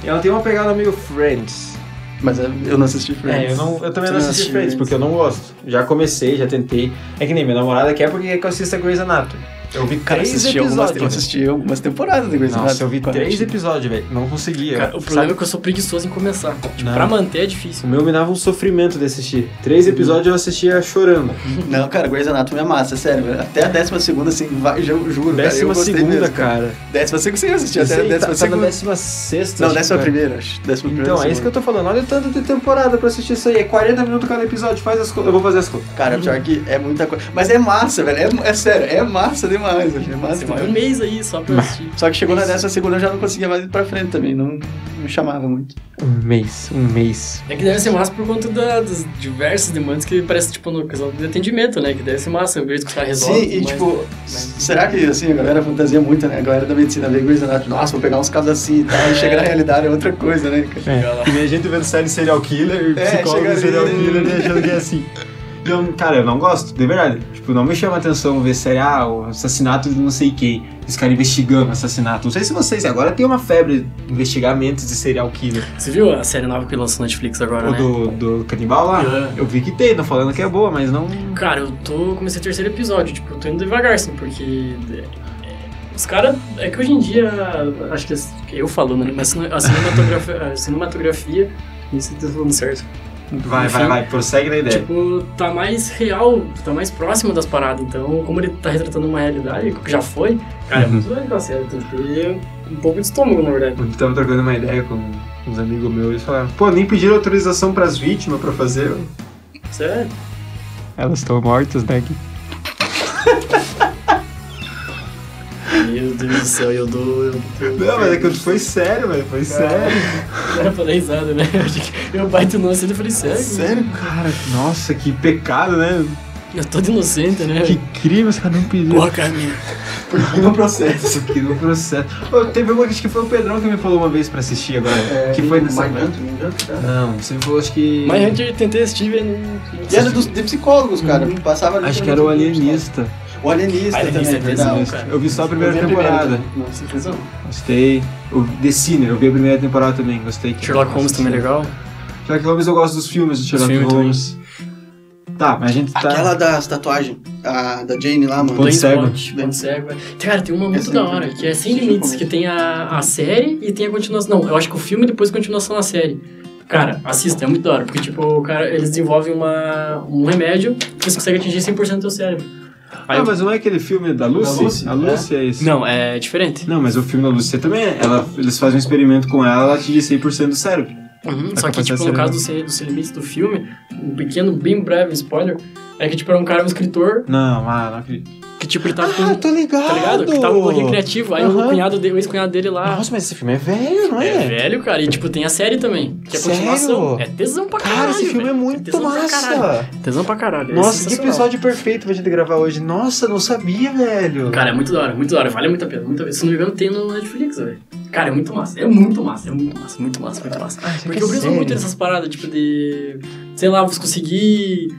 E ela tem uma pegada meio Friends. Mas eu não assisti Friends. É, eu, não, eu também Você não assisti Friends, porque eu não gosto. Já comecei, já tentei. É que nem minha namorada quer porque quer que eu assista Grey's Anatomy. Eu vi Cara, três assisti episódios. algumas, eu assisti algumas temporadas de Grey's Nossa, Anatomy. eu vi três tinha. episódios, velho. Não conseguia. Cara, o problema é que eu sou preguiçoso em começar. Tipo, Não. pra manter é difícil. O meu me dava um sofrimento de assistir. Três episódios eu assistia chorando. Não, cara, Grey's Anatomy é massa, sério. velho. Até a décima segunda, assim, vai, eu juro, cara, eu Décima gostei segunda, mesmo, cara. Décima segunda, você assistiu até a tá, décima tá na segunda. décima sexta. Não, décima cara. primeira, acho. Décima primeira. Então, é isso que eu tô falando. Olha o tanto de temporada pra assistir isso aí. É 40 minutos cada episódio. Faz as coisas. Eu vou fazer as coisas. Cara, pior que é muita coisa. Mas é massa, velho. É, é sério, é massa demais, velho. É massa Você um mês aí só pra assistir. Só que chegou na décima segunda eu já não conseguia mais ir pra frente também. Não me chamava muito. Um mês, um mês. É que deve ser massa por conta da- das diversas demandas que parece, tipo, no questão de atendimento, né? Que deve ser massa, o jeito que caras resolvem. Sim, e mas- tipo, mas- será que assim, a galera fantasia muito, né? A galera da medicina vê Grey's Anatomy, nossa, vou pegar uns casos assim e tal. E chega na realidade é outra coisa, né? É. E a gente vendo série serial killer, É, psicólogo serial killer, né, achando que é assim. Não, cara, eu não gosto, de verdade. Tipo, não me chama atenção ver série, ah, o assassinato de não sei quem. Esse cara investigando assassinato. Não sei se vocês, agora tem uma febre de investigar mentes de serial killer. Você viu a série nova que lançou na Netflix agora, O né? do, do canibal lá, eu vi que tem, tô falando que é boa, mas não... Cara, eu tô. Comecei o terceiro episódio, tipo, eu tô indo devagar, assim, porque. é, Os caras. É que hoje em dia. Acho que eu falando, né? Mas a cinematografia. A cinematografia. Isso tá falando certo. Vai, vai, Enfim, vai, prossegue na ideia. Tipo, tá mais real, tá mais próximo das paradas. Então, como ele tá retratando uma realidade, que já foi, cara, é Uhum. muito legal a série. Tem que ter um pouco de estômago, na verdade. Eu tava trocando uma ideia com uns amigos meus, eles falaram, pô, nem pediram autorização pras vítimas pra fazer. Sério. Elas estão mortas, né? Meu Deus do céu, eu dou. Eu, eu, Não, mas é que foi sério, velho, foi sério. Não era pra dar risada, né? Eu, achei que- eu baito inocente e falei, sério? Sério? Cara, nossa, que pecado, né? Eu tô de inocente, né? Que crime, os caras não pediram. Porra, Carminho. Porque no processo. Isso aqui no processo. Ô, teve uma acho que foi o Pedrão que me falou uma vez pra assistir agora. que foi nessa. Não, você me falou, acho que. Mas antes eu tentei assistir, não- não E era dos, de psicólogos, cara. Passava ali Acho que era o Alienista. O Alienista, Alienista também, é verdade. tesão, cara. Eu vi só a primeira temporada. Sem tesão. Gostei. O The Sinner, eu vi a primeira temporada também, gostei. Sherlock Holmes também é legal. Sherlock Holmes eu gosto dos filmes do Sherlock Holmes. Tá, mas a gente tá. Aquela das tatuagens, a da Jane lá, mano. Ponto cego. Ponto cego. Cara, tem uma muito Essa da eu hora, que é Sem Assisti Limites, que tem a, a série e tem a continuação. Não, eu acho que o filme e depois a continuação na série. Cara, assista, é muito da hora, porque, tipo, o cara, eles desenvolvem uma, um remédio que eles conseguem atingir 100% do teu cérebro. Aí Ah, eu- mas não é aquele filme da Lucy? Lucy, a Lucy é, esse. Não, é diferente. Não, mas o filme da Lucy também é. Ela, eles fazem um experimento com ela, ela atinge 100% do cérebro. Uhum, A Só que, tipo, no caso do, cerebral. Sem- do Sem Limites do filme, um pequeno, bem breve spoiler, é que, tipo, era um cara, um escritor, Não, ah, não acredito. Que, tipo, ele tava com... tô ligado! Tá ligado? Que tava com um bloqueio criativo. Aí o Aham. cunhado dele, o ex-cunhado dele lá. Nossa, mas esse filme é velho, não é é? velho, cara. E tipo, tem a série também. Que é Sério? continuação. É tesão pra caralho. Cara, esse filme velho. é muito tesão pra caralho. massa! Tesão pra caralho. é Nossa, que sensacional. episódio perfeito pra gente gravar hoje. Nossa, não sabia, velho. Cara, é muito da hora, muito da hora. Vale muito a pena. Muito a pena. Se não me engano, tem no Netflix, velho. Cara, é muito massa. É muito massa, é muito massa, muito massa, muito massa. Ah, Porque é eu penso sério. muito nessas paradas, tipo, de. Sei lá, você conseguir.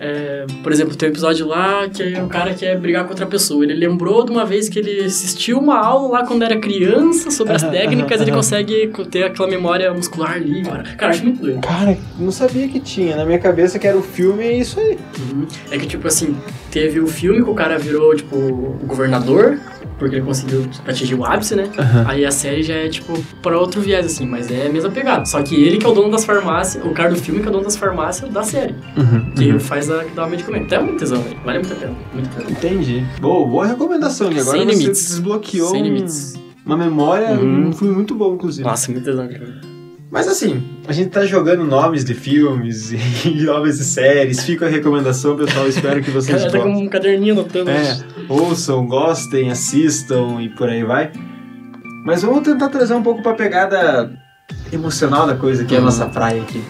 É, por exemplo, tem um episódio lá que é o cara quer brigar com outra pessoa. Ele lembrou de uma vez que ele assistiu uma aula lá quando era criança sobre as técnicas, ele consegue ter aquela memória muscular ali, cara. Acho muito doido. Cara, não sabia que tinha. Na minha cabeça que era o filme e é isso aí. Uhum. É que, tipo assim, teve o filme que o cara virou, tipo, o governador, porque ele conseguiu atingir o ápice, né? Aí a série já é, tipo, pra outro viés, assim, mas é a mesma pegada. Só que ele que é o dono das farmácias, o cara do filme que é o dono das farmácias da série. Uhum, Que faz a que dá o medicamento. Então é muito tesão, velho. Vale muito a pena. Muito pena. Entendi. Boa, boa recomendação. E agora Sem você limites. desbloqueou Sem um- limites. uma memória, Uhum. um filme muito bom, inclusive. Nossa, muito tesão, cara. Mas assim, a gente tá jogando nomes de filmes e nomes de séries. Fica a recomendação, pessoal. Espero que vocês cara tá com um caderninho anotando. É, ouçam, gostem, assistam e por aí vai. Mas vamos tentar trazer um pouco pra pegada emocional da coisa, que é a Uhum. nossa praia aqui.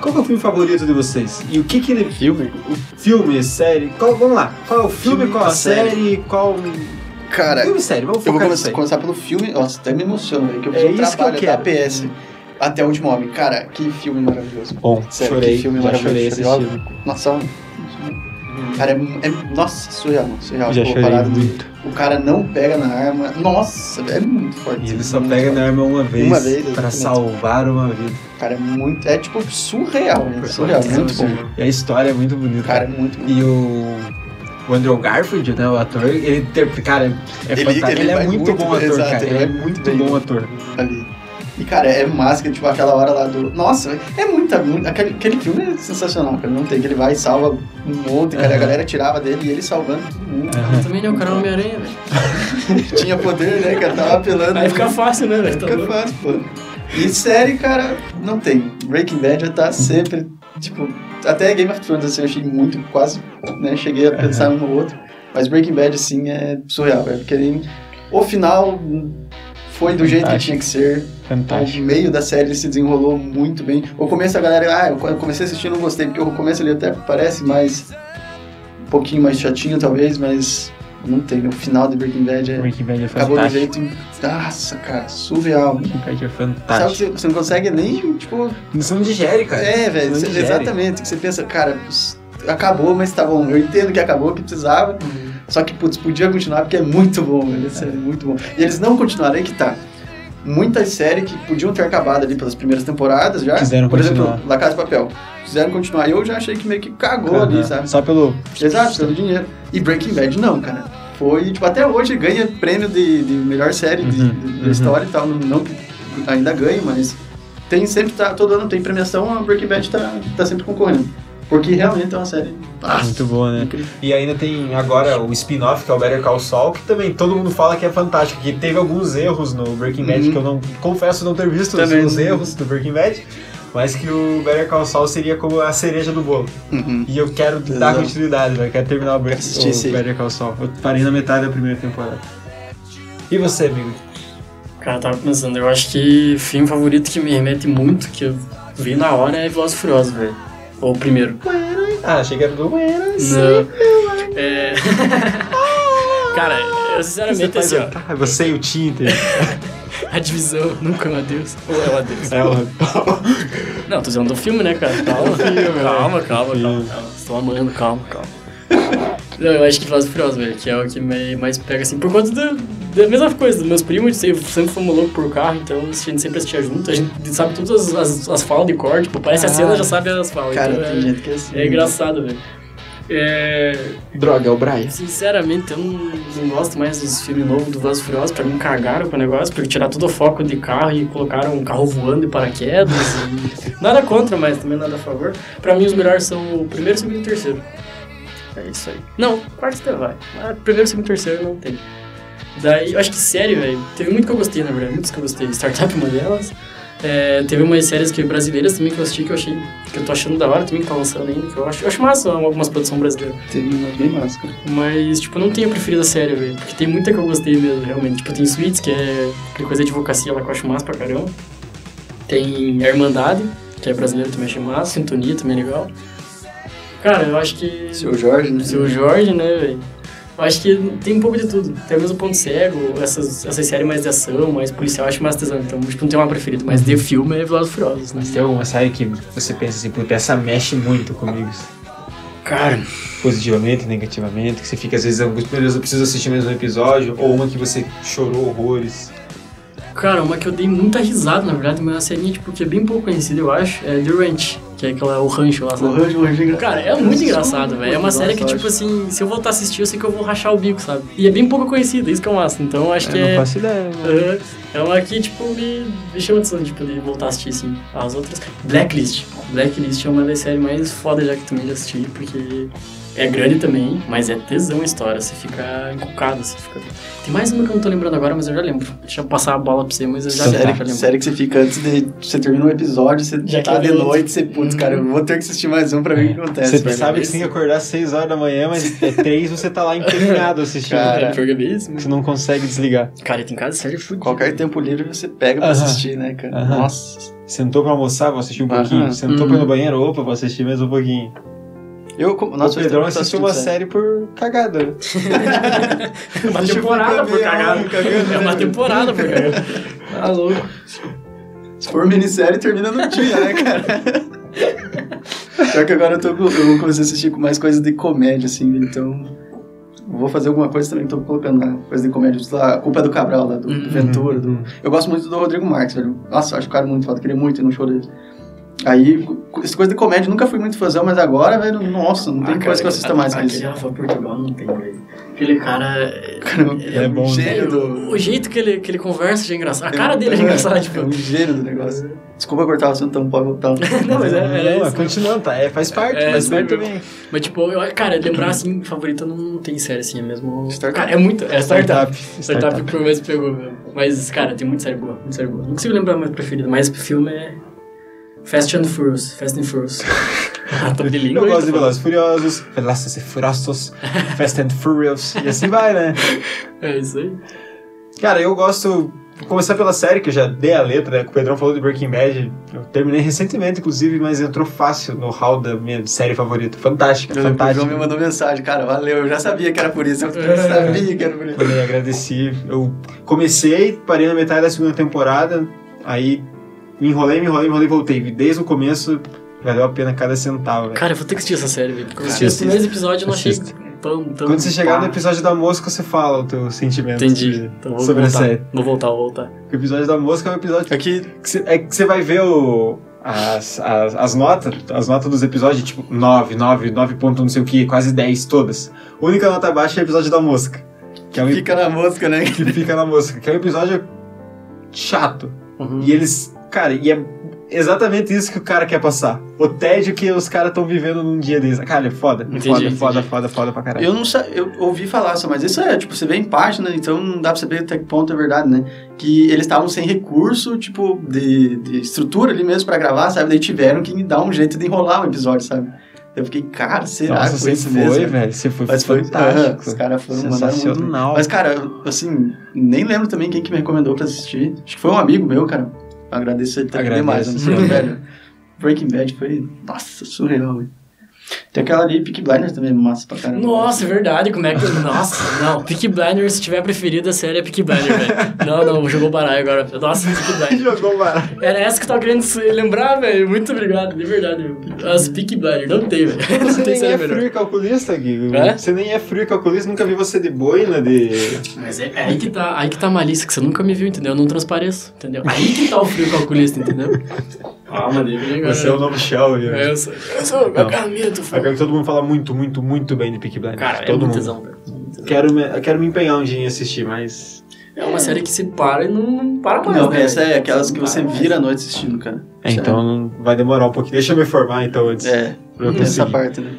Qual que é o filme favorito de vocês? E o que que ele... Filme? O filme, série... Qual, vamos lá. Qual é o filme, Filme, qual a a série. série, qual... Cara, Filme série, vamos eu vou começar, nisso aí. começar pelo filme. Nossa, até me emociona, velho. Que eu É fiz um isso que eu trabalho da quero. PS até o último homem. Cara, que filme maravilhoso. Bom, Sério, chorei, que filme já maravilhoso. chorei Chorei, assistindo. Nossa, um- Cara, é, é- Nossa, surreal, surreal. Já parada de- muito. O cara não pega na arma. Nossa, é muito forte. E ele só pega forte. na arma uma vez, Uma vez, pra exatamente. salvar uma vida. Cara, é muito. É tipo surreal, né? Surreal, muito bom. E a história é muito bonita. Cara, é muito bom. E o. o Andrew Garfield, né, o ator, ele, cara, é ele, fantástico. Ele, ele é muito, muito bom ator, exato, cara. Ele é muito bem, bom ator. Ali. E, cara, é máscara, tipo, aquela hora lá do. Nossa, é muita. muita aquele, aquele filme é sensacional, cara. Não tem que ele vai e salva um monte, cara. Uhum. A galera tirava dele e ele salvando todo mundo. Uhum. Também não, o cara Homem-Aranha, velho. Tinha poder, né, cara? Tava apelando. Aí fica fácil, né, velho? Fica tá fácil, pô. E série, cara, não tem. Breaking Bad já tá sempre. Tipo, até Game of Thrones, assim, eu achei muito, quase, né? Cheguei a pensar uhum. um no outro. Mas Breaking Bad, assim, é surreal, velho. Porque o final foi do jeito que tinha que ser. Fantástico. O meio da série se desenrolou muito bem. O começo a galera, ah, eu comecei a assistir não gostei, porque o começo ali até parece mais. um pouquinho mais chatinho, talvez, mas não tem. O final de Breaking Bad é. Breaking Bad é acabou do jeito. Nossa, cara, surreal. Breaking Bad é fantástico. Sabe, você não consegue nem, tipo. Você não digere, cara. É, velho, exatamente. Você pensa, cara, acabou, mas tá bom. Eu entendo que acabou, que precisava. Uhum. Só que, putz, podia continuar porque é muito bom, velho. É muito bom. E eles não continuaram, aí que tá. Muitas séries que podiam ter acabado ali pelas primeiras temporadas já. Quiseram Por continuar. exemplo, La Casa de Papel. Quiseram continuar. E eu já achei que meio que cagou ali, sabe? Só pelo. Exato, pelo dinheiro. E Breaking Bad não, cara. Foi, tipo, até hoje ganha prêmio de, de melhor série uhum, de, de, uhum. história e tal. Não, não ainda ganha, mas tem sempre, tá, todo ano tem premiação, a Breaking Bad tá, tá sempre concorrendo. Porque realmente é uma série nossa, muito boa, né? Incrível. E ainda tem agora o spin-off, que é o Better Call Saul, que também todo mundo fala que é fantástico, que teve alguns erros no Breaking Bad, uhum. que eu não confesso não ter visto também. os erros do Breaking Bad, mas que o Better Call Saul seria como a cereja do bolo. Uhum. E eu quero Exato. dar continuidade, eu quero terminar o, Bre o Better Call Saul. Eu parei na metade da primeira temporada. E você, amigo? Cara, eu tava pensando, eu acho que filme favorito que me remete muito, que eu vi na hora, é Velozes Furiosos, velho. Ou o primeiro. Ah, achei que era do Não. É... Cara, eu sinceramente assim, ó. Ah, você e o Tinter. a divisão nunca é um adeus. Ou é um adeus? É um Não, tô dizendo do filme, né, cara? Calma, filme, calma, calma, calma, calma, calma. Estou amando, calma, calma. Não, eu acho que Velozes Furiosos, velho, que é o que mais pega, assim, por conta do, da mesma coisa, dos meus primos, sempre fomos loucos por carro, então a gente sempre assistia junto, a gente sabe todas as, as, as falas de corte, tipo, parece ah, a cena, já sabe as falas. Cara, então, tem é, gente que é assim. É engraçado, velho. É... Droga, é o Brian. Sinceramente, eu não, não gosto mais dos filmes novos do Velozes Furiosos. Pra mim, cagaram com o negócio, porque tiraram todo o foco de carro e colocaram um carro voando de paraquedas. e... Nada contra, mas também nada a favor. Pra mim, os melhores são o primeiro, segundo e terceiro. É isso aí. Não, quarto até vai. Mas primeiro, segundo e terceiro não tem. Daí, eu acho que série, velho, teve muito que eu gostei, na verdade, muitos que eu gostei. Startup é uma delas. É, teve umas séries que, brasileiras também que eu assisti que eu achei, que eu tô achando da hora também, que tá lançando ainda, que eu acho, eu acho massa algumas produções brasileiras. Tem uma bem massa, cara. Mas, tipo, eu não tenho a preferida série, velho, porque tem muita que eu gostei mesmo, realmente. Tipo, tem Suits, que é aquela coisa de advocacia lá que eu acho massa pra caramba. Tem a Irmandade, que é brasileira também achei massa. Sintonia também é legal. Cara, eu acho que. Seu Jorge, né? Seu Jorge, né, velho? Eu acho que tem um pouco de tudo. Tem mesmo ponto cego, essas, essas séries mais de ação, mais policial, eu acho mais tesão. Então, tipo, não tem uma preferida, mas de filme é Velozes Furiosos, né? Mas tem alguma série que você pensa assim, puta, essa mexe muito comigo? Cara... Positivamente, negativamente, que você fica, às vezes, alguns períodos eu preciso assistir mais um episódio, ou uma que você chorou horrores. Cara, uma que eu dei muita risada, na verdade, mas é uma série tipo, que é bem pouco conhecida, eu acho, é The Ranch, que é aquela, o rancho lá, sabe? O rancho, o rancho é Cara, é muito engraçado, velho. É uma série que, tipo assim, se eu voltar a assistir, eu sei que eu vou rachar o bico, sabe? E é bem pouco conhecida, isso que é massa. Então, eu acho que é... não faço ideia, uh, É uma que, tipo, me, me chama de sonho, tipo, de voltar a assistir, assim. As outras... Blacklist. Blacklist é uma das séries mais fodas já que também já assisti, porque é grande também, mas é tesão a história. Você fica encucado, você fica... Tem mais uma que eu não tô lembrando agora, mas eu já lembro. Deixa eu passar a bola pra você, mas eu já, série, já lembro. Série que você fica antes de... Você termina um episódio, você já tá de noite, você... Putz, cara, eu vou ter que assistir mais um pra ver o que acontece. Você sabe que você tem que acordar às 6 horas da manhã, mas é 3 você tá lá empenhado assistindo. Cara, é mesmo. Você não consegue desligar. Cara, tem cada série fudida. Qualquer tempo livre você pega pra uh -huh. assistir, né, cara? Uh -huh. Nossa. Sentou pra almoçar, vou assistir um pouquinho. Uh -huh. Sentou pra ir no banheiro, opa, vou assistir mais um pouquinho. Eu, nossa, o Pedrão assistiu uma série por cagada. uma temporada por cagada. É uma temporada por cagada. Tá louco. Se for minissérie, termina no dia, né, cara? Só que agora eu, tô, eu vou começar a assistir mais coisas de comédia, assim, então... Vou fazer alguma coisa também, tô colocando né, coisa de comédia. Lá, a culpa é do Cabral, lá, do, uhum. Ventura. Do... Eu gosto muito do Rodrigo Marques, velho. Nossa, acho o cara muito foda, queria muito ir no show dele. Aí, essa coisa de comédia, nunca fui muito fãzão, mas agora, velho, nossa, não tem Ah, coisa que eu assista mais que Aquele isso. Rafa Portugal não tem, velho. Aquele cara. Cara, é bom, um né? gênio do... O jeito que ele, que ele conversa já é engraçado. A cara dele é engraçada, tipo. É um gênio do negócio. Desculpa cortar o assunto, então pode voltar. Não, mas é, Não, é não, isso. continuando, tá? É, faz parte, É, faz isso parte também. Mas, tipo, eu, cara, lembrar assim, favorita não tem série assim, é mesmo. Startup. Cara, é muito. É startup. Startup. Startup que o mesmo pegou, meu. Mas, cara, tem muita série boa, muita série boa. Não consigo lembrar a minha preferida, mas o filme é. Fast and Furious. Fast and Furious. ah, tô de língua. Eu gosto de falando. Velozes Furiosos, Velozes e Furiosos, Fast and Furious, e assim vai, né? É isso aí. Cara, eu gosto. Vou começar pela série, que eu já dei a letra, né? Que o Pedrão falou de Breaking Bad. Eu terminei recentemente, inclusive, mas entrou fácil no hall da minha série favorita. Fantástica, Eu lembro que o João fantástica. me mandou mensagem, cara, valeu, eu já sabia que era por isso, eu É. sabia que era por isso. Falei, agradeci. Eu comecei, parei na metade da segunda temporada, aí me enrolei, me enrolei, me enrolei e voltei. Desde o começo, valeu a pena cada centavo. Cara, eu vou ter que assistir essa série, velho. Porque eu assisti os primeiros episódios e eu não achei tão, tão. Quando você chegar no episódio da mosca, você fala o teu sentimento Entendi. sobre, Então vou sobre a voltar. série. Vou voltar, vou voltar. O episódio da mosca é um episódio Aqui, que você, é que você vai ver o, as, as, as notas, as notas dos episódios, tipo 9, 9, 9 ponto não sei o que, quase 10 todas. A única nota baixa é o episódio da mosca. Que é um fica na música, né? que fica na mosca, que é um episódio chato. Uhum. E eles, cara, e é exatamente isso que o cara quer passar. O tédio que os caras estão vivendo num dia deles. Cara, é foda. Entendi, foda, entendi. foda, foda, foda pra caralho. Eu não sei, eu ouvi falar só, mas isso é, tipo, você vê em página, então não dá pra saber até que ponto é verdade, né? Que eles estavam sem recurso, tipo, de, de estrutura ali mesmo pra gravar, sabe? Daí tiveram que dar um jeito de enrolar o episódio, sabe? Eu fiquei, cara, será Nossa, que você foi isso foi, mesmo? velho. Você foi Mas foi fantástico. aham, os caras foram mandaram muito. bem. Sensacional. Mas, cara, assim, nem lembro também quem que me recomendou pra assistir. Acho que foi um amigo meu, cara. Agradeço ele também demais. Agradeço. Né? velho. Breaking Bad foi, nossa, surreal, velho. Tem aquela ali, Peak Blinders também, massa pra caramba. Nossa, é verdade, como é que. Nossa, não. Peaky Blinders, se tiver preferida, a série é Peaky Blinders, velho. Não, não, jogou baralho agora. Nossa, Peaky Blinders. Jogou barato. Era essa que eu tava querendo se lembrar, velho. Muito obrigado, de verdade. As Peaky Blinders, não tem, velho. Você tem nem é melhor. frio e calculista, Gui. É? Você nem é frio e calculista. Nunca vi você de boina, de... Mas é, é aí que tá, aí que tá a malícia, que você nunca me viu, entendeu? Eu não transpareço, entendeu? Aí que tá o frio calculista, entendeu? Calma, dele, Você é o novo Shell, viu? Eu sou, eu sou, eu quero medo, Eu quero que todo mundo fala muito, muito, muito bem de Peaky Blinders. Cara, é todo muito mundo. tesão, velho. Quero me, eu quero me empenhar um dia em assistir, mas... É uma série que se para e não, não para mais, Não, né? essa é aquelas que você vira a noite assistindo, cara. É, então vai demorar um pouquinho. Deixa eu me formar, então, antes. É, pra eu essa parte, né?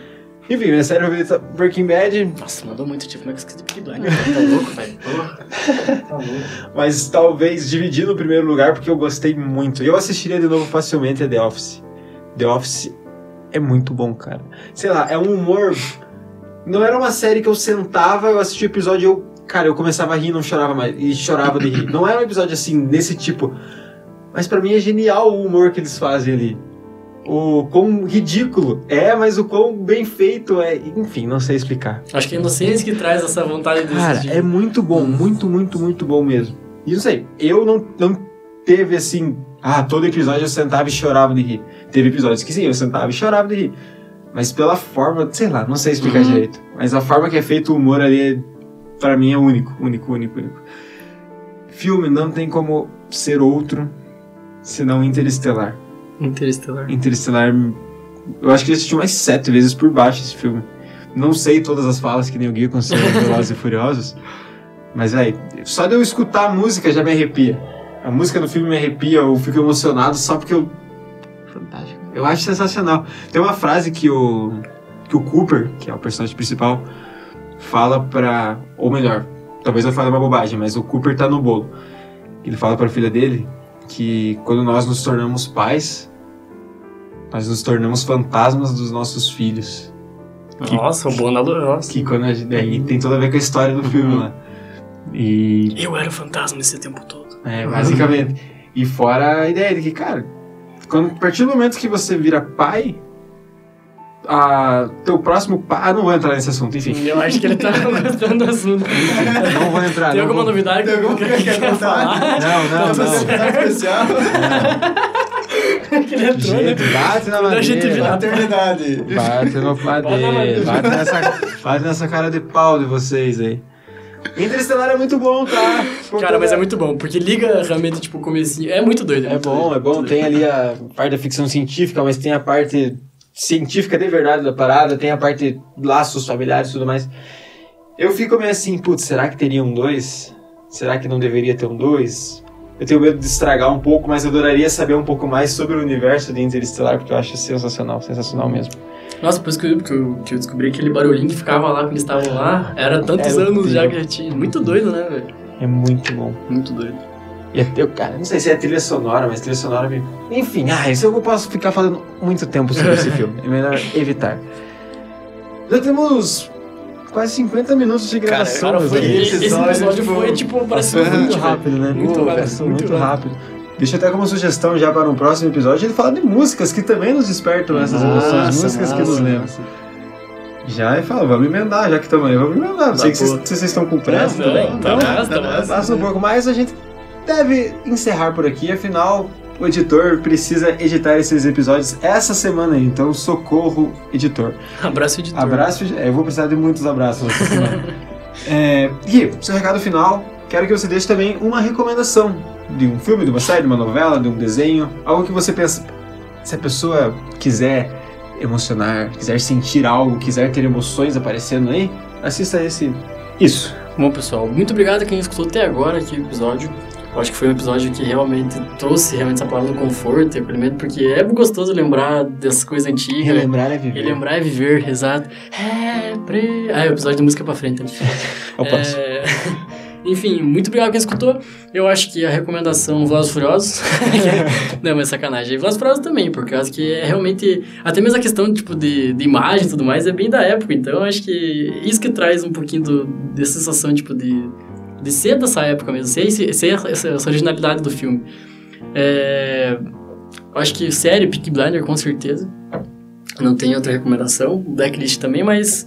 Enfim, minha série favorita Breaking Bad, Nossa, mandou muito, tipo, como é que eu esqueci de Peaky Blinders? Tá louco, velho? Tá louco. mas talvez dividir no primeiro lugar, porque eu gostei muito. Eu assistiria de novo facilmente a The Office. The Office é muito bom, cara. Sei lá, é um humor... Não era uma série que eu sentava, eu assistia o episódio e eu... Cara, eu começava a rir e não chorava mais. E chorava de rir. Não é um episódio assim, desse tipo. Mas pra mim é genial o humor que eles fazem ali. O quão ridículo é, mas o quão bem feito é. Enfim, não sei explicar. Acho que é a inocência que traz essa vontade de Cara, assistir. é muito bom, muito, muito, muito bom mesmo. E não sei, eu não, não teve assim, ah, todo episódio eu sentava e chorava de rir. Teve episódios que sim, eu sentava e chorava de rir. Mas pela forma, sei lá, não sei explicar Uhum. direito. Mas a forma que é feito o humor ali, é, pra mim, é único, único, único, único. Filme não tem como ser outro senão Interestelar. Interestelar. Interestelar, eu acho que eu assisti umas sete vezes por baixo esse filme. Não sei todas as falas que nem o Gui consegue em Velozes e Furiosos, mas aí, só de eu escutar a música já me arrepia. A música do filme me arrepia, eu fico emocionado só porque eu. Fantástico. Eu acho sensacional. Tem uma frase que o, que o Cooper, que é o personagem principal, fala pra. Ou melhor, talvez eu fale uma bobagem, mas o Cooper tá no bolo. Ele fala pra filha dele que quando nós nos tornamos pais, nós nos tornamos fantasmas dos nossos filhos. Nossa, o bom Nossa. Que quando a gente, aí tem tudo a ver com a história do filme lá. E Eu era o fantasma esse tempo todo. é, basicamente. E fora a ideia de que, cara, quando, a partir do momento que você vira pai, a, teu próximo pai. Ah, não vou entrar nesse assunto, enfim. Eu acho que ele tá gostando do assunto. Não vou entrar. Tem não alguma vou- novidade que Tem alguma que coisa que quer contar? falar? Não, não, Tá não. um especial. que ele entrou, né? Gente, bate na gente madeira. virar- Maternidade. Bate no madeira. Bate nessa, bate nessa cara de pau de vocês aí. Interestelar é muito bom, tá? Por Cara, mas é muito bom, porque liga realmente, tipo, o comecinho. É muito doido. É, é bom, doido. é bom. Tem ali a parte da ficção científica, mas tem a parte científica de verdade da parada, tem a parte laços familiares e tudo mais. Eu fico meio assim, putz, será que teria um dois? Será que não deveria ter um dois? Eu tenho medo de estragar um pouco, mas eu adoraria saber um pouco mais sobre o universo de Interestelar, porque eu acho sensacional, sensacional mesmo. Nossa, depois que eu, que eu, que eu descobri aquele barulhinho que ficava lá quando eles estavam lá, era tantos é anos já que já tinha. Muito doido, né, velho? É muito bom. Muito doido. E até, eu, cara, não sei se é trilha sonora, mas trilha sonora me... Enfim, ah, isso eu posso ficar falando muito tempo sobre esse filme. É melhor evitar. Já temos quase 50 minutos de gravação. Cara, foi, esse, esse episódio foi, tipo, parece muito rápido, né? Muito, Pô, rápido, muito, muito rápido. rápido. Deixa até como sugestão já para um próximo episódio ele falar de músicas que também nos despertam essas emoções, nossa, músicas nossa, que nos lembram. Já e fala, vamos emendar, já que estamos aí, vamos emendar. Não sei se vocês estão com pressa. Não, não, tá então, passa um pouco mais, a gente deve encerrar por aqui, afinal, o editor precisa editar esses episódios essa semana aí, então socorro, editor. Abraço, editor. Abraço, eu vou precisar de muitos abraços essa semana. é, Gui, seu recado final, quero que você deixe também uma recomendação de um filme, de uma série, de uma novela, de um desenho, algo que você pensa, se a pessoa quiser emocionar, quiser sentir algo, quiser ter emoções aparecendo aí, assista esse. Isso. Bom, pessoal, muito obrigado a quem escutou até agora aqui o episódio. Eu acho que foi um episódio que realmente trouxe realmente essa palavra do conforto e acolhimento, porque é gostoso lembrar dessas coisas antigas. Relembrar é viver. Relembrar é viver, exato. É, pre... Ah, é o episódio de música pra frente. Né? Eu posso. É... Enfim, muito obrigado quem escutou. Eu acho que a recomendação Velozes Furiosos... não, mas sacanagem. Velozes Furiosos também, por causa que é realmente... Até mesmo a questão tipo, de, de imagem e tudo mais é bem da época. Então, eu acho que isso que traz um pouquinho do, de sensação, tipo, de, de ser dessa época mesmo. Ser, ser essa, essa originalidade do filme. É, eu acho que série Peak Blinder, com certeza. Não tem outra recomendação. Blacklist também, mas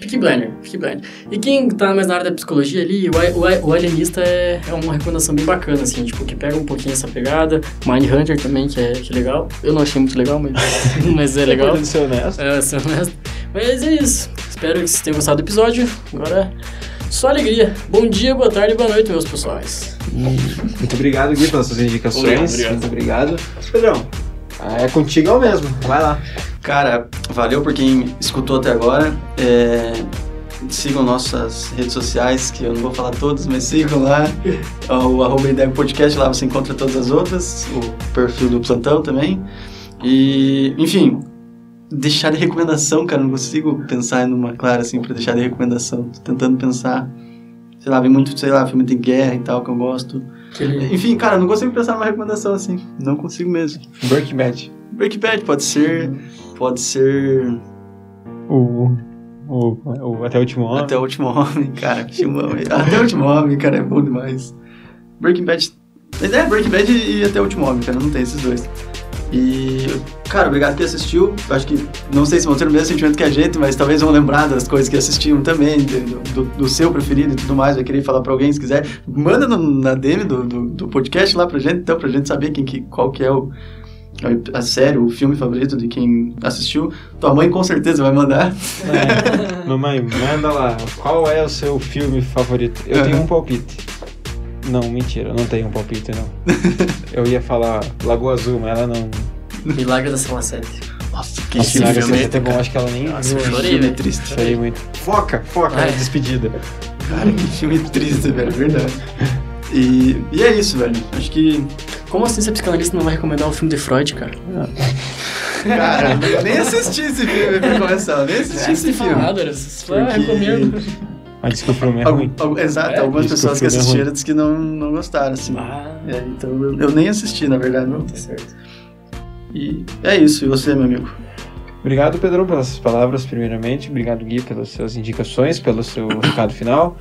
Peaky Blinder, Peaky Blinder. E quem tá mais na área da psicologia ali, o, o, o Alienista é, é uma recomendação bem bacana, assim, tipo, que pega um pouquinho essa pegada. Mindhunter também, que é, que é legal. Eu não achei muito legal, mas, mas é legal. Ser honesto. É, ser honesto. Mas é isso. Espero que vocês tenham gostado do episódio. Agora, só alegria. Bom dia, boa tarde e boa noite, meus pessoais. Muito obrigado, Gui, pelas suas indicações. Obrigado, obrigado. Muito obrigado. Pedrão, é contigo mesmo. Vai lá. Cara, valeu por quem escutou até agora. É, sigam nossas redes sociais, que eu não vou falar todas, mas sigam lá. o arroba Ideia Podcast, lá você encontra todas as outras. O perfil do Plantão também. E, enfim, deixar de recomendação, cara. Não consigo pensar numa clara assim pra deixar de recomendação. Tô tentando pensar. Sei lá, vem muito, sei lá, filme de guerra e tal que eu gosto. Enfim, cara, não consigo pensar numa recomendação assim. Não consigo mesmo. Breaking Bad. Breaking Bad pode ser. Pode ser. O. O, o Até o Último Homem. Até o Último Homem, cara. Até o Último Homem, cara, é bom demais. Breaking Bad. É, Breaking Bad e Até o Último Homem, cara. Não tem esses dois. E, cara, obrigado que assistiu. Acho que, não sei se vão ter o mesmo sentimento que a gente, mas talvez vão lembrar das coisas que assistiam também, do, do, do seu preferido e tudo mais. Vai querer falar pra alguém se quiser. Manda no, na DM do, do, do, podcast lá pra gente, então, pra gente saber quem que, qual que é o, a série, o filme favorito de quem assistiu. Tua mãe com certeza vai mandar. É. Mamãe, manda lá. Qual é o seu filme favorito? Eu tenho um palpite. Não, mentira, não tenho um palpite, não. Eu ia falar Lagoa Azul, mas ela não. Milagre da Sala 7. Nossa, que Nossa, Milagre da Sala 7 é bom, acho que ela nem Nossa, viu. chorei, velho. triste. Chorei muito. Foca, foca na despedida. Cara, que filme triste, velho, verdade. E, e é isso, velho. Acho que. Como assim ser psicanalista não vai recomendar o filme de Freud, cara? Cara, eu nem assisti esse filme pra começar. Nem assisti é, esse filme. Falado, era, porque... recomendo. Mas disse que o filme é ruim. exato, é, algumas pessoas que, que é assistiram é disseram que não, não gostaram, assim. Ah. É, então eu, eu, nem assisti, na verdade. Não. Tá certo. E é isso. E você, meu amigo? Obrigado, Pedro, pelas palavras, primeiramente. Obrigado, Gui, pelas suas indicações, pelo seu recado final.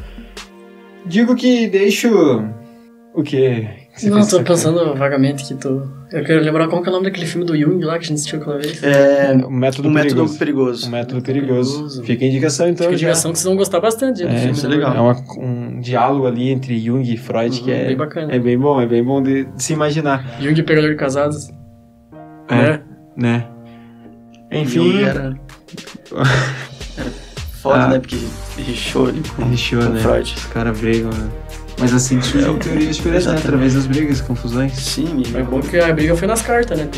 Digo que deixo o quê? Não, tô pensando vagamente que tô. Eu quero lembrar qual que é o nome daquele filme do Jung lá que a gente assistiu aquela vez. É. O Método, o perigoso. método perigoso. O Método Perigoso. perigoso. Fica a indicação então. Fica a indicação que vocês vão gostar bastante. É, filme, isso é legal. É uma, um diálogo ali entre Jung e Freud uhum, que é. Bem bacana. É bem bom, é bem bom de, de se imaginar. Jung pegador de casados. É. Né? né? Enfim. Era... era foda, ah. né? Porque rixou ali com, com né? Freud. Os caras brigam, né? Mas assim surgiu é, teoria esperança, né? Através das brigas, confusões. Sim. É bom que a briga foi nas cartas, né?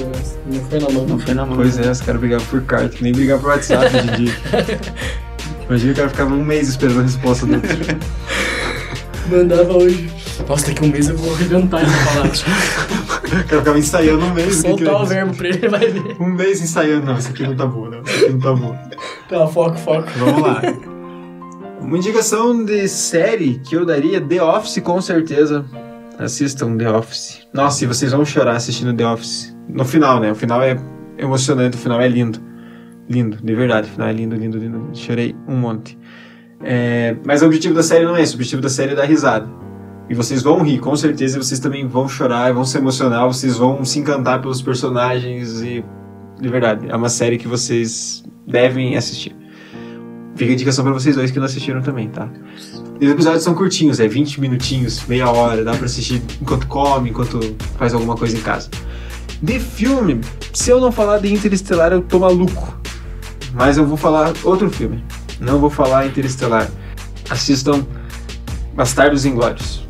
Não foi na mão. Não foi na mão. Pois é, os caras brigavam por carta, nem brigavam por WhatsApp hoje em dia. Imagina o cara ficava um mês esperando a resposta do outro. Mandava hoje. Nossa, daqui um mês eu vou arrebentar essa palavra. o cara ficava ensaiando um mês. Soltar o verbo pra ele, ele vai ver. Um mês ensaiando. Não, isso aqui não tá bom, não. Isso aqui não tá bom. Tá, foco, foco. Vamos lá. Uma indicação de série que eu daria, The Office, com certeza. Assistam The Office. Nossa, e vocês vão chorar assistindo The Office. No final, né? O final é emocionante, o final é lindo. Lindo, de verdade. O final é lindo, lindo, lindo. Chorei um monte. É... Mas o objetivo da série não é esse. O objetivo da série é dar risada. E vocês vão rir, com certeza. E vocês também vão chorar, vão se emocionar. Vocês vão se encantar pelos personagens. E, de verdade, é uma série que vocês devem assistir. Fica a indicação pra vocês dois que não assistiram também, tá? Os episódios são curtinhos, é 20 minutinhos, meia hora, dá pra assistir enquanto come, enquanto faz alguma coisa em casa. De filme, se eu não falar de Interestelar, eu tô maluco. Mas eu vou falar outro filme. Não vou falar Interestelar. Assistam Bastardos Inglórios.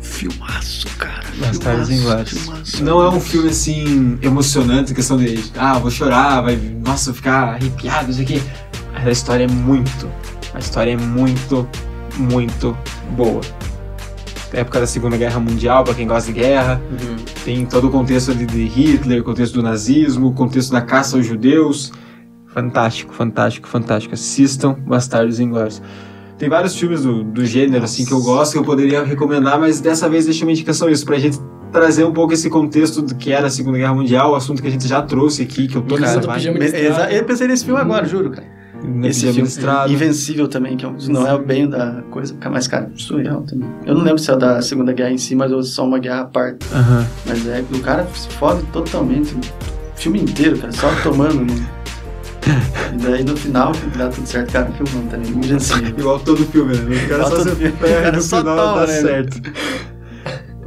Filmaço, cara. Bastardos Inglórios. Não é um filme assim emocionante, questão de ah, vou chorar, vai, nossa, ficar arrepiado, isso aqui. Mas a história é muito, a história é muito, muito boa. época da Segunda Guerra Mundial, para quem gosta de guerra, uhum. tem todo o contexto de, de Hitler, o contexto do nazismo, o contexto da caça aos judeus. Fantástico, fantástico, fantástico. Assistam Bastardos Inglórios. Tem vários filmes do, do gênero, assim, que eu gosto, que eu poderia recomendar, mas dessa vez deixa uma indicação isso, pra gente trazer um pouco esse contexto do que era a Segunda Guerra Mundial, o assunto que a gente já trouxe aqui, que eu tô nessa. Eu pensei nesse filme agora, juro, cara. Esse filme Invencível também, que é não é bem da coisa, mas cara, surreal também. Eu não lembro se é da Segunda Guerra em si, mas é só uma guerra à parte. Uhum. Mas é, o cara se fode totalmente. O filme inteiro, cara, só tomando. Né? E daí no final dá tudo certo, cara, filmando também. Invencível. Igual todo filme, né? O cara só se ferra no final toma, dá né? certo.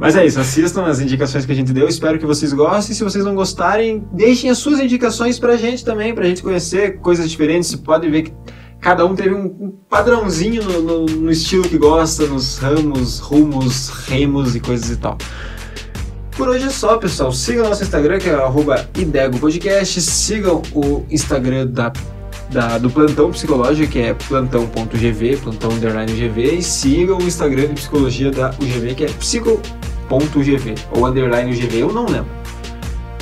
Mas é isso, assistam as indicações que a gente deu, espero que vocês gostem. Se vocês não gostarem, deixem as suas indicações pra gente também, pra gente conhecer coisas diferentes. Você pode ver que cada um teve um, padrãozinho no, no, no, estilo que gosta, nos ramos, rumos, remos e coisas e tal. Por hoje é só, pessoal. Sigam nosso Instagram, que é idegopodcast. Sigam o Instagram da, da, do Plantão Psicológico, que é plantão.gv, plantão underline GV. E sigam o Instagram de psicologia da UGV, que é psico .gv ou underline UGV, eu não lembro.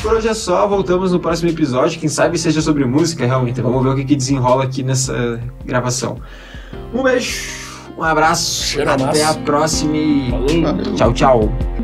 Por hoje é só, voltamos no próximo episódio, quem sabe seja sobre música realmente. Vamos ver o que, que desenrola aqui nessa gravação. Um beijo, um abraço, Cheiro até massa. a próxima e Falou. tchau, tchau.